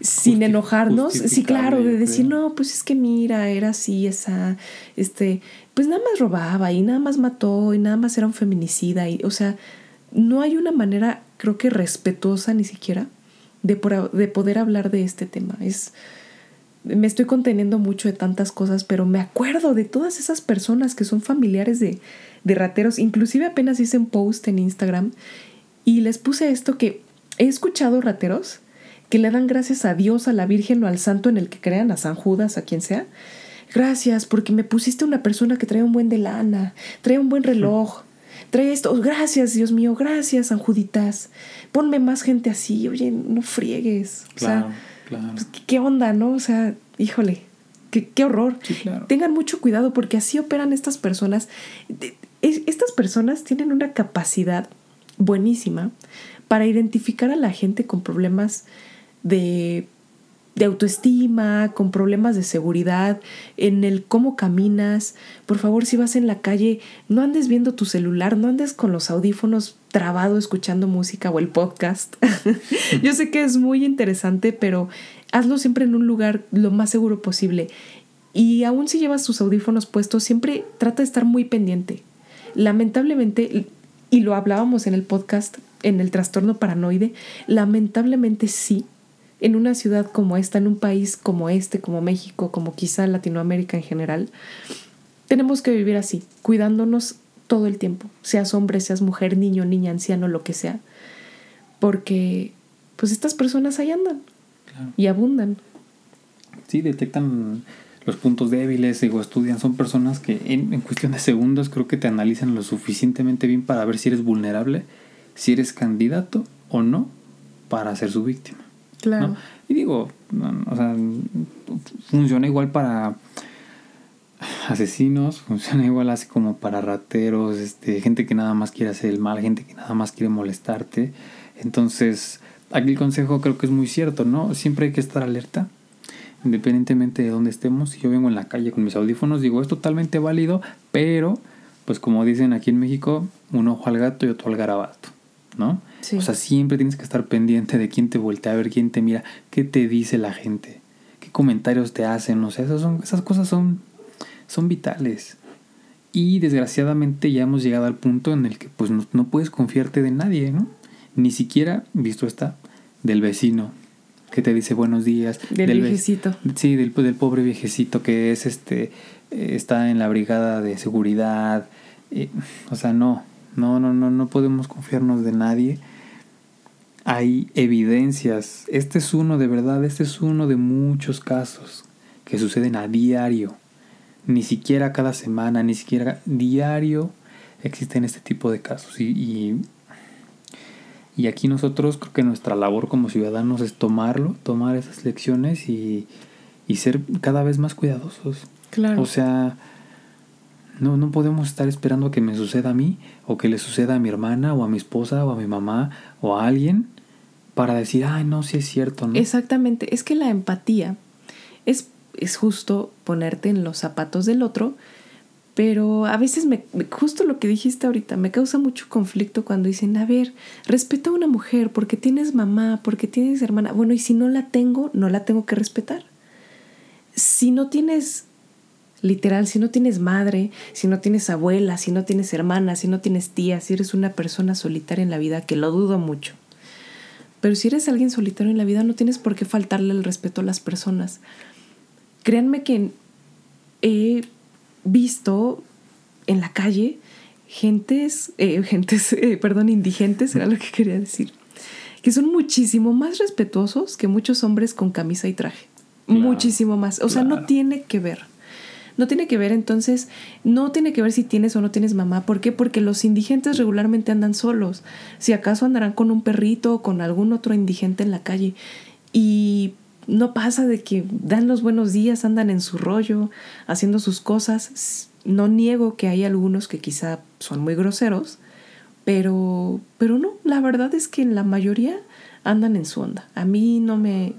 sin enojarnos, sí, claro, de decir, no, pues es que mira, era así, esa, este, pues nada más robaba y nada más mató y nada más era un feminicida, y, o sea, no hay una manera, creo que respetuosa ni siquiera, de, de poder hablar de este tema. Es, me estoy conteniendo mucho de tantas cosas, pero me acuerdo de todas esas personas que son familiares de, de rateros, inclusive apenas hice un post en Instagram y les puse esto que he escuchado rateros, que le dan gracias a Dios, a la Virgen o al santo en el que crean, a San Judas, a quien sea. Gracias porque me pusiste una persona que trae un buen de lana, trae un buen reloj, trae esto. Gracias, Dios mío, gracias, San Juditas. Ponme más gente así, oye, no friegues. O sea, pues, ¿qué onda, no? O sea, híjole, qué, qué horror. Tengan mucho cuidado porque así operan estas personas. Estas personas tienen una capacidad buenísima para identificar a la gente con problemas de, autoestima, con problemas de seguridad, en el cómo caminas. Por favor, si vas en la calle, no andes viendo tu celular, no andes con los audífonos trabado escuchando música o el podcast. Yo sé que es muy interesante, pero hazlo siempre en un lugar lo más seguro posible. Y aún si llevas tus audífonos puestos, siempre trata de estar muy pendiente. Lamentablemente, y lo hablábamos en el podcast, en el trastorno paranoide, lamentablemente sí, en una ciudad como esta, en un país como este, como México, como quizá Latinoamérica en general, tenemos que vivir así, cuidándonos todo el tiempo, seas hombre, seas mujer, niño, niña, anciano, lo que sea, porque pues estas personas ahí andan y abundan. Sí, detectan los puntos débiles, o estudian, son personas que en, en, cuestión de segundos creo que te analizan lo suficientemente bien para ver si eres vulnerable, si eres candidato o no para ser su víctima. Claro. Y digo, o sea, funciona igual para asesinos, funciona igual así como para rateros, este, gente que nada más quiere hacer el mal, gente que nada más quiere molestarte. Entonces, aquí el consejo creo que es muy cierto, ¿no? Siempre hay que estar alerta, independientemente de dónde estemos. Si yo vengo en la calle con mis audífonos, digo, es totalmente válido, pero, pues como dicen aquí en México, un ojo al gato y otro al garabato, ¿no? O sea, siempre tienes que estar pendiente de quién te voltea a ver, quién te mira, qué te dice la gente, qué comentarios te hacen, o sea, esas, son, esas cosas son, son vitales. Y desgraciadamente ya hemos llegado al punto en el que pues no, no puedes confiarte de nadie, ¿no? Ni siquiera, visto está, del vecino que te dice buenos días. Del, viejecito. Sí, del, del, pobre viejecito que es este, está en la brigada de seguridad. o sea, no, no, no, no, no podemos confiarnos de nadie. Hay evidencias. Este es uno, de verdad, este es uno de muchos casos que suceden a diario. Ni siquiera cada semana, ni siquiera diario existen este tipo de casos. y y aquí nosotros creo que nuestra labor como ciudadanos es tomarlo, tomar esas lecciones y, ser cada vez más cuidadosos. Claro. O sea, no, no podemos estar esperando que me suceda a mí o que le suceda a mi hermana o a mi esposa o a mi mamá o a alguien para decir, ay, no, sí es cierto. ¿no? Exactamente, es que la empatía es, es justo ponerte en los zapatos del otro pero a veces me, justo lo que dijiste ahorita, me causa mucho conflicto cuando dicen, a ver, respeta a una mujer porque tienes mamá, porque tienes hermana. Bueno, y si no la tengo, no la tengo que respetar. Si no tienes, literal, si no tienes madre, si no tienes abuela, si no tienes hermana, si no tienes tía, si eres una persona solitaria en la vida, que lo dudo mucho. Pero si eres alguien solitario en la vida, no tienes por qué faltarle el respeto a las personas. Créanme que he visto en la calle gentes, eh, gentes, eh, perdón, indigentes, era lo que quería decir, que son muchísimo más respetuosos que muchos hombres con camisa y traje. muchísimo más. O sea, no tiene que ver. No tiene que ver, entonces, no tiene que ver si tienes o no tienes mamá. ¿Por qué? Porque los indigentes regularmente andan solos. Si acaso andarán con un perrito o con algún otro indigente en la calle. Y no pasa de que dan los buenos días, andan en su rollo, haciendo sus cosas. No niego que hay algunos que quizá son muy groseros, pero, pero no, la verdad es que la mayoría andan en su onda. A mí no me...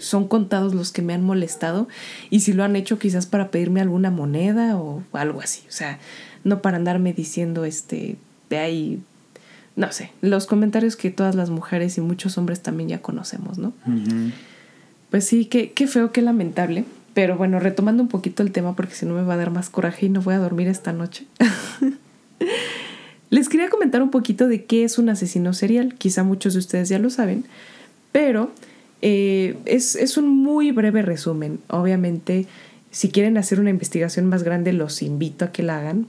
Son contados los que me han molestado y si lo han hecho quizás para pedirme alguna moneda o algo así. O sea, no para andarme diciendo este, de ahí, no sé, los comentarios que todas las mujeres y muchos hombres también ya conocemos, ¿no? Pues sí, qué, qué feo, qué lamentable. Pero bueno, retomando un poquito el tema porque si no me va a dar más coraje y no voy a dormir esta noche. Les quería comentar un poquito de qué es un asesino serial. Quizá muchos de ustedes ya lo saben, pero eh, es, es un muy breve resumen. Obviamente, si quieren hacer una investigación más grande, los invito a que la hagan.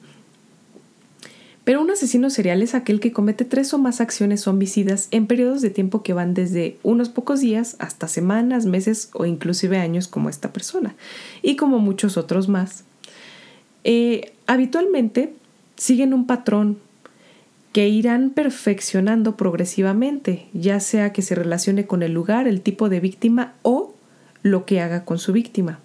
Pero un asesino serial es aquel que comete tres o más acciones homicidas en periodos de tiempo que van desde unos pocos días hasta semanas, meses o inclusive años como esta persona y como muchos otros más. Eh, habitualmente siguen un patrón que irán perfeccionando progresivamente, ya sea que se relacione con el lugar, el tipo de víctima o lo que haga con su víctima.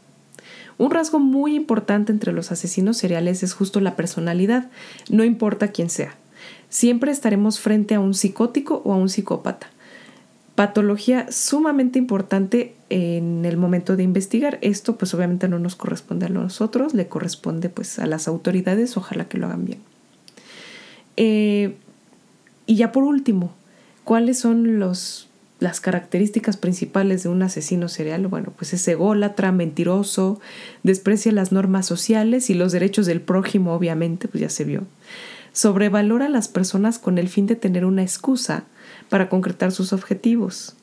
Un rasgo muy importante entre los asesinos seriales es justo la personalidad, no importa quién sea. Siempre estaremos frente a un psicótico o a un psicópata. Patología sumamente importante en el momento de investigar. Esto pues obviamente no nos corresponde a nosotros, le corresponde pues a las autoridades, ojalá que lo hagan bien. Eh, y ya por último, ¿cuáles son los las características principales de un asesino serial, bueno, pues es ególatra, mentiroso, desprecia las normas sociales y los derechos del prójimo, obviamente, pues ya se vio. Sobrevalora a las personas con el fin de tener una excusa para concretar sus objetivos.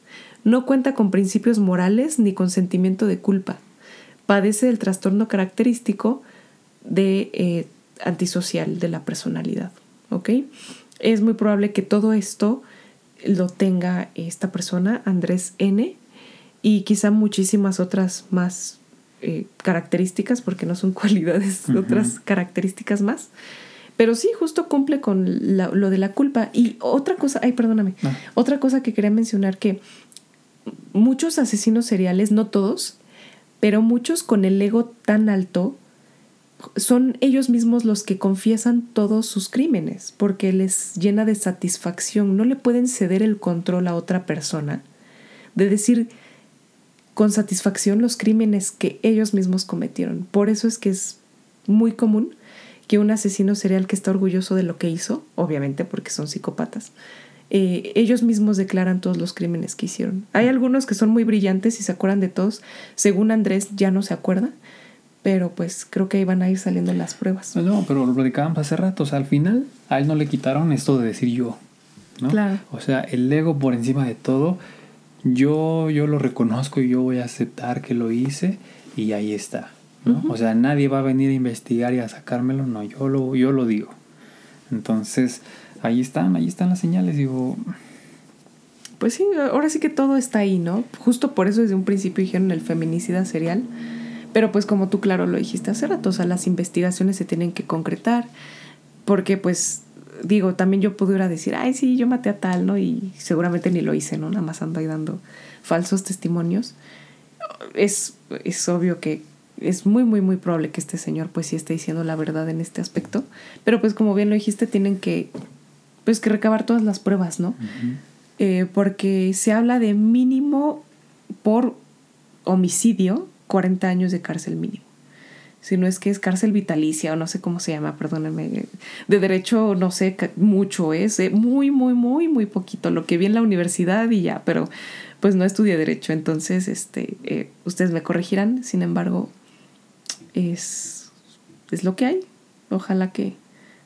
No cuenta con principios morales ni con sentimiento de culpa. Padece del trastorno característico de eh, antisocial de la personalidad. ¿Ok? Es muy probable que todo esto lo tenga esta persona, Andrés N., y quizá muchísimas otras más eh, características, porque no son cualidades, otras características más. Pero sí, justo cumple con lo de la culpa. Y otra cosa, ay, perdóname, otra cosa que quería mencionar que muchos asesinos seriales, no todos, pero muchos con el ego tan alto, son ellos mismos los que confiesan todos sus crímenes, porque les llena de satisfacción, no le pueden ceder el control a otra persona, de decir con satisfacción los crímenes que ellos mismos cometieron. Por eso es que es muy común que un asesino serial que está orgulloso de lo que hizo, obviamente porque son psicópatas, eh, ellos mismos declaran todos los crímenes que hicieron. Hay algunos que son muy brillantes y se acuerdan de todos. Según Andrés ya no se acuerda, pero pues creo que ahí van a ir saliendo las pruebas. No, pero lo platicábamos hace rato. O sea, al final a él no le quitaron esto de decir yo. ¿no? Claro. O sea, el ego por encima de todo, yo, yo lo reconozco y yo voy a aceptar que lo hice y ahí está. ¿no? O sea, nadie va a venir a investigar y a sacármelo, no, yo lo, yo lo digo. Entonces, ahí están, ahí están las señales, digo. Pues sí, ahora sí que todo está ahí, ¿no? Justo por eso desde un principio dijeron el feminicida serial. Pero pues como tú claro lo dijiste hace rato, o sea, las investigaciones se tienen que concretar. Porque pues, digo, también yo pudiera decir, ay, sí, yo maté a tal, ¿no? Y seguramente ni lo hice, ¿no? Nada más ando ahí dando falsos testimonios. Es, es obvio que es muy, muy, muy probable que este señor pues sí esté diciendo la verdad en este aspecto. Pero pues como bien lo dijiste, tienen que, pues que recabar todas las pruebas, ¿no? Eh, porque se habla de mínimo por homicidio 40 años de cárcel mínimo. Si no es que es cárcel vitalicia o no sé cómo se llama, perdónenme. De derecho no sé mucho es, eh, muy, muy, muy, muy poquito. Lo que vi en la universidad y ya, pero pues no estudié derecho, entonces este, eh, ustedes me corregirán. Sin embargo, es, es lo que hay. Ojalá que,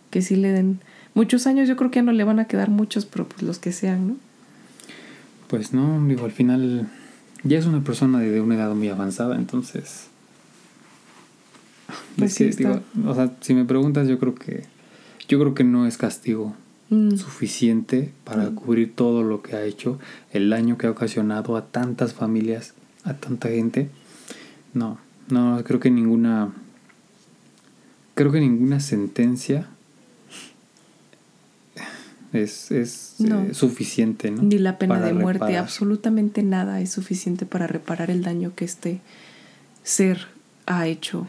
que sí le den muchos años. Yo creo que ya no le van a quedar muchos, pero pues los que sean, ¿no? Pues no, digo, al final ya es una persona de, una edad muy avanzada, entonces... Pues o sea, si me preguntas, yo creo que yo creo que no es castigo mm. suficiente para mm. cubrir todo lo que ha hecho, el daño que ha ocasionado a tantas familias, a tanta gente. No, no, creo que ninguna. Creo que ninguna sentencia es, es eh, suficiente, ¿no? Ni la pena de muerte, absolutamente nada es suficiente para reparar el daño que este ser ha hecho.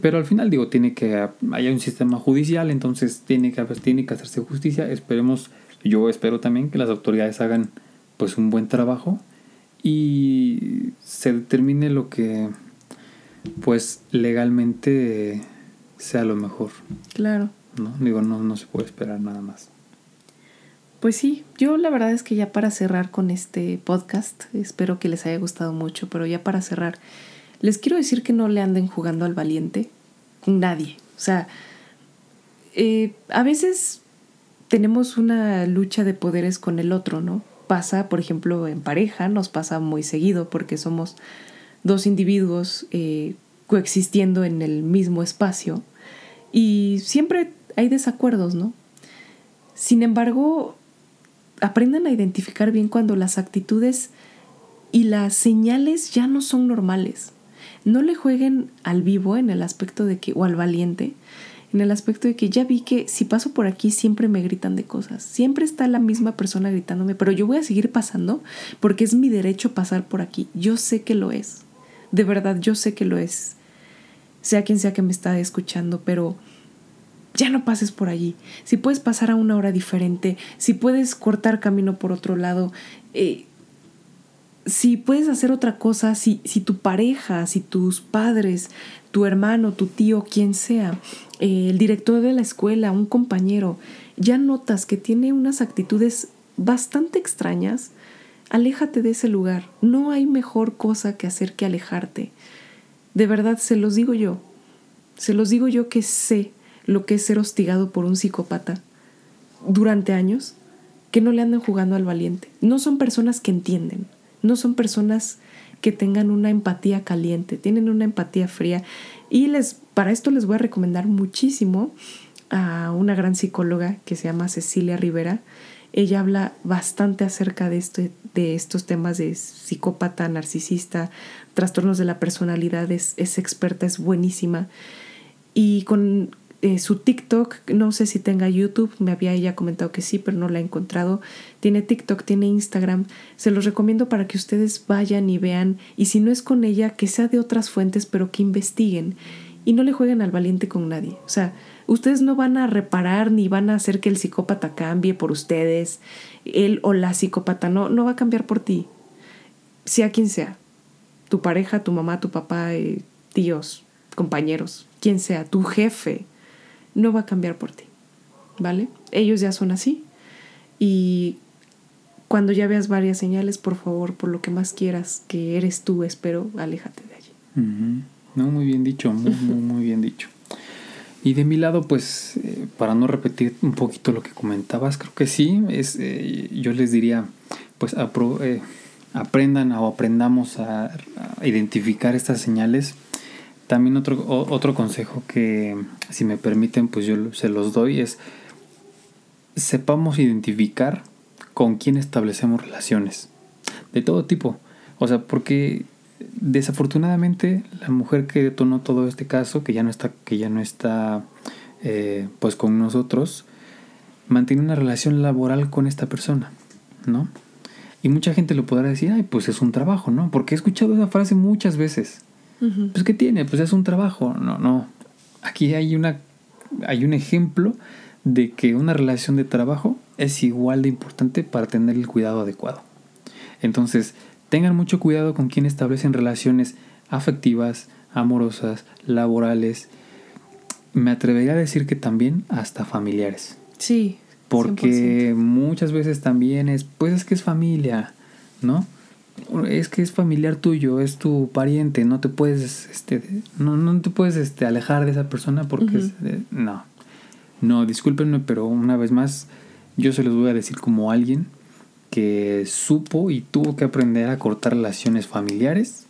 Pero al final digo, tiene que haya un sistema judicial, entonces tiene que, tiene que hacerse justicia. Esperemos, yo espero también que las autoridades hagan pues un buen trabajo y se determine lo que pues legalmente sea lo mejor. Claro. ¿no? Digo, no, no se puede esperar nada más. Pues sí, yo la verdad es que ya para cerrar con este podcast, espero que les haya gustado mucho, pero ya para cerrar, les quiero decir que no le anden jugando al valiente nadie. O sea, eh, a veces tenemos una lucha de poderes con el otro, ¿no? Pasa, por ejemplo, en pareja, nos pasa muy seguido porque somos dos individuos eh, coexistiendo en el mismo espacio y siempre hay desacuerdos, ¿no? Sin embargo, aprendan a identificar bien cuando las actitudes y las señales ya no son normales. No le jueguen al vivo en el aspecto de que, o al valiente, en el aspecto de que ya vi que si paso por aquí siempre me gritan de cosas, siempre está la misma persona gritándome, pero yo voy a seguir pasando porque es mi derecho pasar por aquí, yo sé que lo es. De verdad, yo sé que lo es. Sea quien sea que me está escuchando, pero ya no pases por allí. Si puedes pasar a una hora diferente, si puedes cortar camino por otro lado, eh, si puedes hacer otra cosa, si, si tu pareja, si tus padres, tu hermano, tu tío, quien sea, eh, el director de la escuela, un compañero, ya notas que tiene unas actitudes bastante extrañas, aléjate de ese lugar. No hay mejor cosa que hacer que alejarte. De verdad, se los digo yo. Se los digo yo que sé lo que es ser hostigado por un psicópata durante años, que no le anden jugando al valiente. No son personas que entienden, no son personas que tengan una empatía caliente, tienen una empatía fría. Y les, para esto les voy a recomendar muchísimo a una gran psicóloga que se llama Cecilia Rivera. Ella habla bastante acerca de, esto, de estos temas de psicópata, narcisista, trastornos de la personalidad. Es, es experta, es buenísima. Y con eh, su TikTok, no sé si tenga YouTube, me había ella comentado que sí, pero no la he encontrado. Tiene TikTok, tiene Instagram. Se los recomiendo para que ustedes vayan y vean. Y si no es con ella, que sea de otras fuentes, pero que investiguen. Y no le jueguen al valiente con nadie. O sea, ustedes no van a reparar ni van a hacer que el psicópata cambie por ustedes. Él o la psicópata no, no va a cambiar por ti. Sea quien sea. Tu pareja, tu mamá, tu papá, eh, tíos, compañeros, quien sea, tu jefe no va a cambiar por ti, ¿vale? Ellos ya son así y cuando ya veas varias señales, por favor, por lo que más quieras, que eres tú, espero, aléjate de allí. No, muy bien dicho, muy, muy, bien dicho. Y de mi lado, pues, eh, para no repetir un poquito lo que comentabas, creo que sí, es, eh, yo les diría, pues, eh, aprendan o aprendamos a, a, identificar estas señales también otro, otro consejo que, si me permiten, pues yo se los doy es sepamos identificar con quién establecemos relaciones. De todo tipo. O sea, porque desafortunadamente la mujer que detonó todo este caso, que ya no está, que ya no está eh, pues con nosotros, mantiene una relación laboral con esta persona, ¿no? Y mucha gente lo podrá decir, ay, pues es un trabajo, ¿no? Porque he escuchado esa frase muchas veces. Pues ¿qué tiene? Pues es un trabajo. No, no. Aquí hay una hay un ejemplo de que una relación de trabajo es igual de importante para tener el cuidado adecuado. Entonces, tengan mucho cuidado con quien establecen relaciones afectivas, amorosas, laborales. Me atrevería a decir que también hasta familiares. Sí. Porque muchas veces también es, pues es que es familia, ¿no? Es que es familiar tuyo, es tu pariente, no te puedes, este, no, no te puedes este, alejar de esa persona porque es, no, no, discúlpenme, pero una vez más, yo se los voy a decir como alguien que supo y tuvo que aprender a cortar relaciones familiares,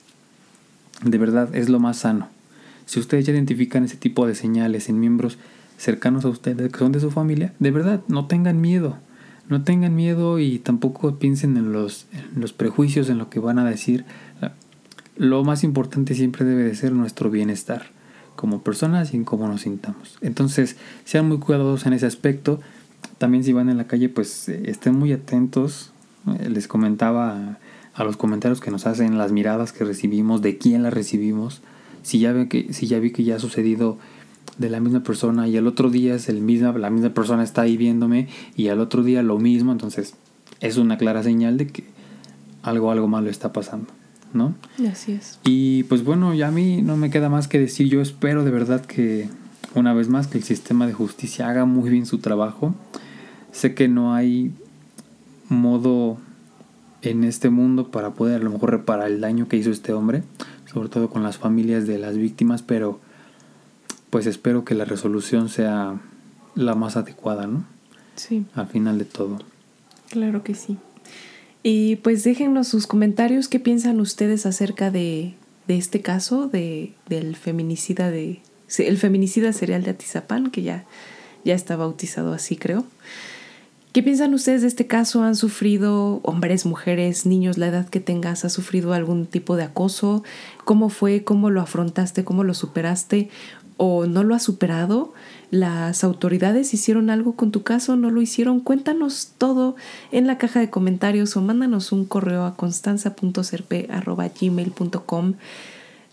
de verdad es lo más sano. Si ustedes ya identifican ese tipo de señales en miembros cercanos a ustedes que son de su familia, de verdad, no tengan miedo no tengan miedo y tampoco piensen en los, prejuicios, en lo que van a decir. Lo más importante siempre debe de ser nuestro bienestar como personas y en cómo nos sintamos. Entonces, sean muy cuidadosos en ese aspecto. También si van en la calle, pues eh, estén muy atentos. Eh, les comentaba a los comentarios que nos hacen, las miradas que recibimos, de quién las recibimos. Si ya, ve que, si ya vi que ya ha sucedido de la misma persona y el otro día es el mismo, la misma persona está ahí viéndome y al otro día lo mismo, entonces es una clara señal de que algo, algo malo está pasando, ¿no? Así es. Y pues bueno, ya a mí no me queda más que decir, yo espero de verdad que una vez más que el sistema de justicia haga muy bien su trabajo. Sé que no hay modo en este mundo para poder a lo mejor reparar el daño que hizo este hombre, sobre todo con las familias de las víctimas, pero pues espero que la resolución sea la más adecuada, ¿no? Sí. Al final de todo. Claro que sí. Y pues déjennos sus comentarios, qué piensan ustedes acerca de, de este caso de, del feminicida de el feminicida serial de Atizapán, que ya, ya está bautizado así, creo. ¿Qué piensan ustedes de este caso? ¿Han sufrido hombres, mujeres, niños, la edad que tengas? ¿Has sufrido algún tipo de acoso? ¿Cómo fue? ¿Cómo lo afrontaste? ¿Cómo lo superaste? O no lo has superado, las autoridades hicieron algo con tu caso, no lo hicieron, cuéntanos todo en la caja de comentarios o mándanos un correo a constanza.serpe.gmail.com.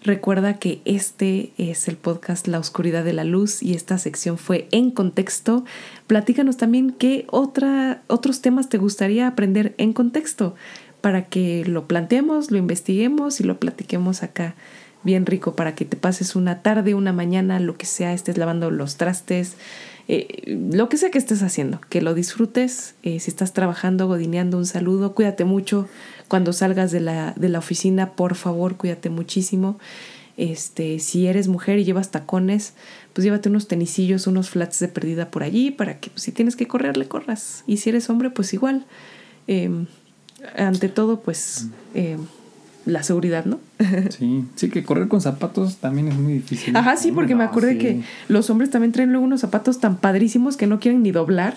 Recuerda que este es el podcast La Oscuridad de la Luz y esta sección fue en contexto. Platícanos también qué otra, otros temas te gustaría aprender en contexto para que lo planteemos, lo investiguemos y lo platiquemos acá bien rico para que te pases una tarde, una mañana, lo que sea, estés lavando los trastes, eh, lo que sea que estés haciendo, que lo disfrutes. Eh, si estás trabajando, godineando, un saludo, cuídate mucho. Cuando salgas de la, de la oficina, por favor, cuídate muchísimo. Este, si eres mujer y llevas tacones, pues llévate unos tenisillos, unos flats de perdida por allí para que pues, si tienes que correr, le corras. Y si eres hombre, pues igual. Em, ante todo, pues em, la seguridad, ¿no? Sí, sí, que correr con zapatos también es muy difícil. Ajá, sí, porque me acordé que los hombres también traen luego unos zapatos tan padrísimos que no quieren ni doblar.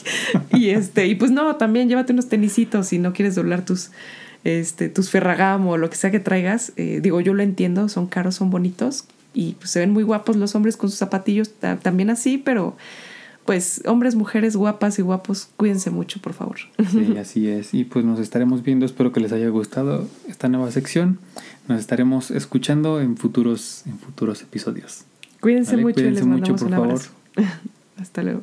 y este, y pues no, también llévate unos tenisitos si no quieres doblar tus, este, tus Ferragamo o lo que sea que traigas. Eh, digo, yo lo entiendo, son caros, son bonitos y pues, se ven muy guapos los hombres con sus zapatillos también así, pero pues hombres, mujeres guapas y guapos, cuídense mucho, por favor. Sí, así es. Y pues nos estaremos viendo, espero que les haya gustado esta nueva sección. Nos estaremos escuchando en futuros, en futuros episodios. Cuídense mucho y les mandamos un abrazo. Hasta luego.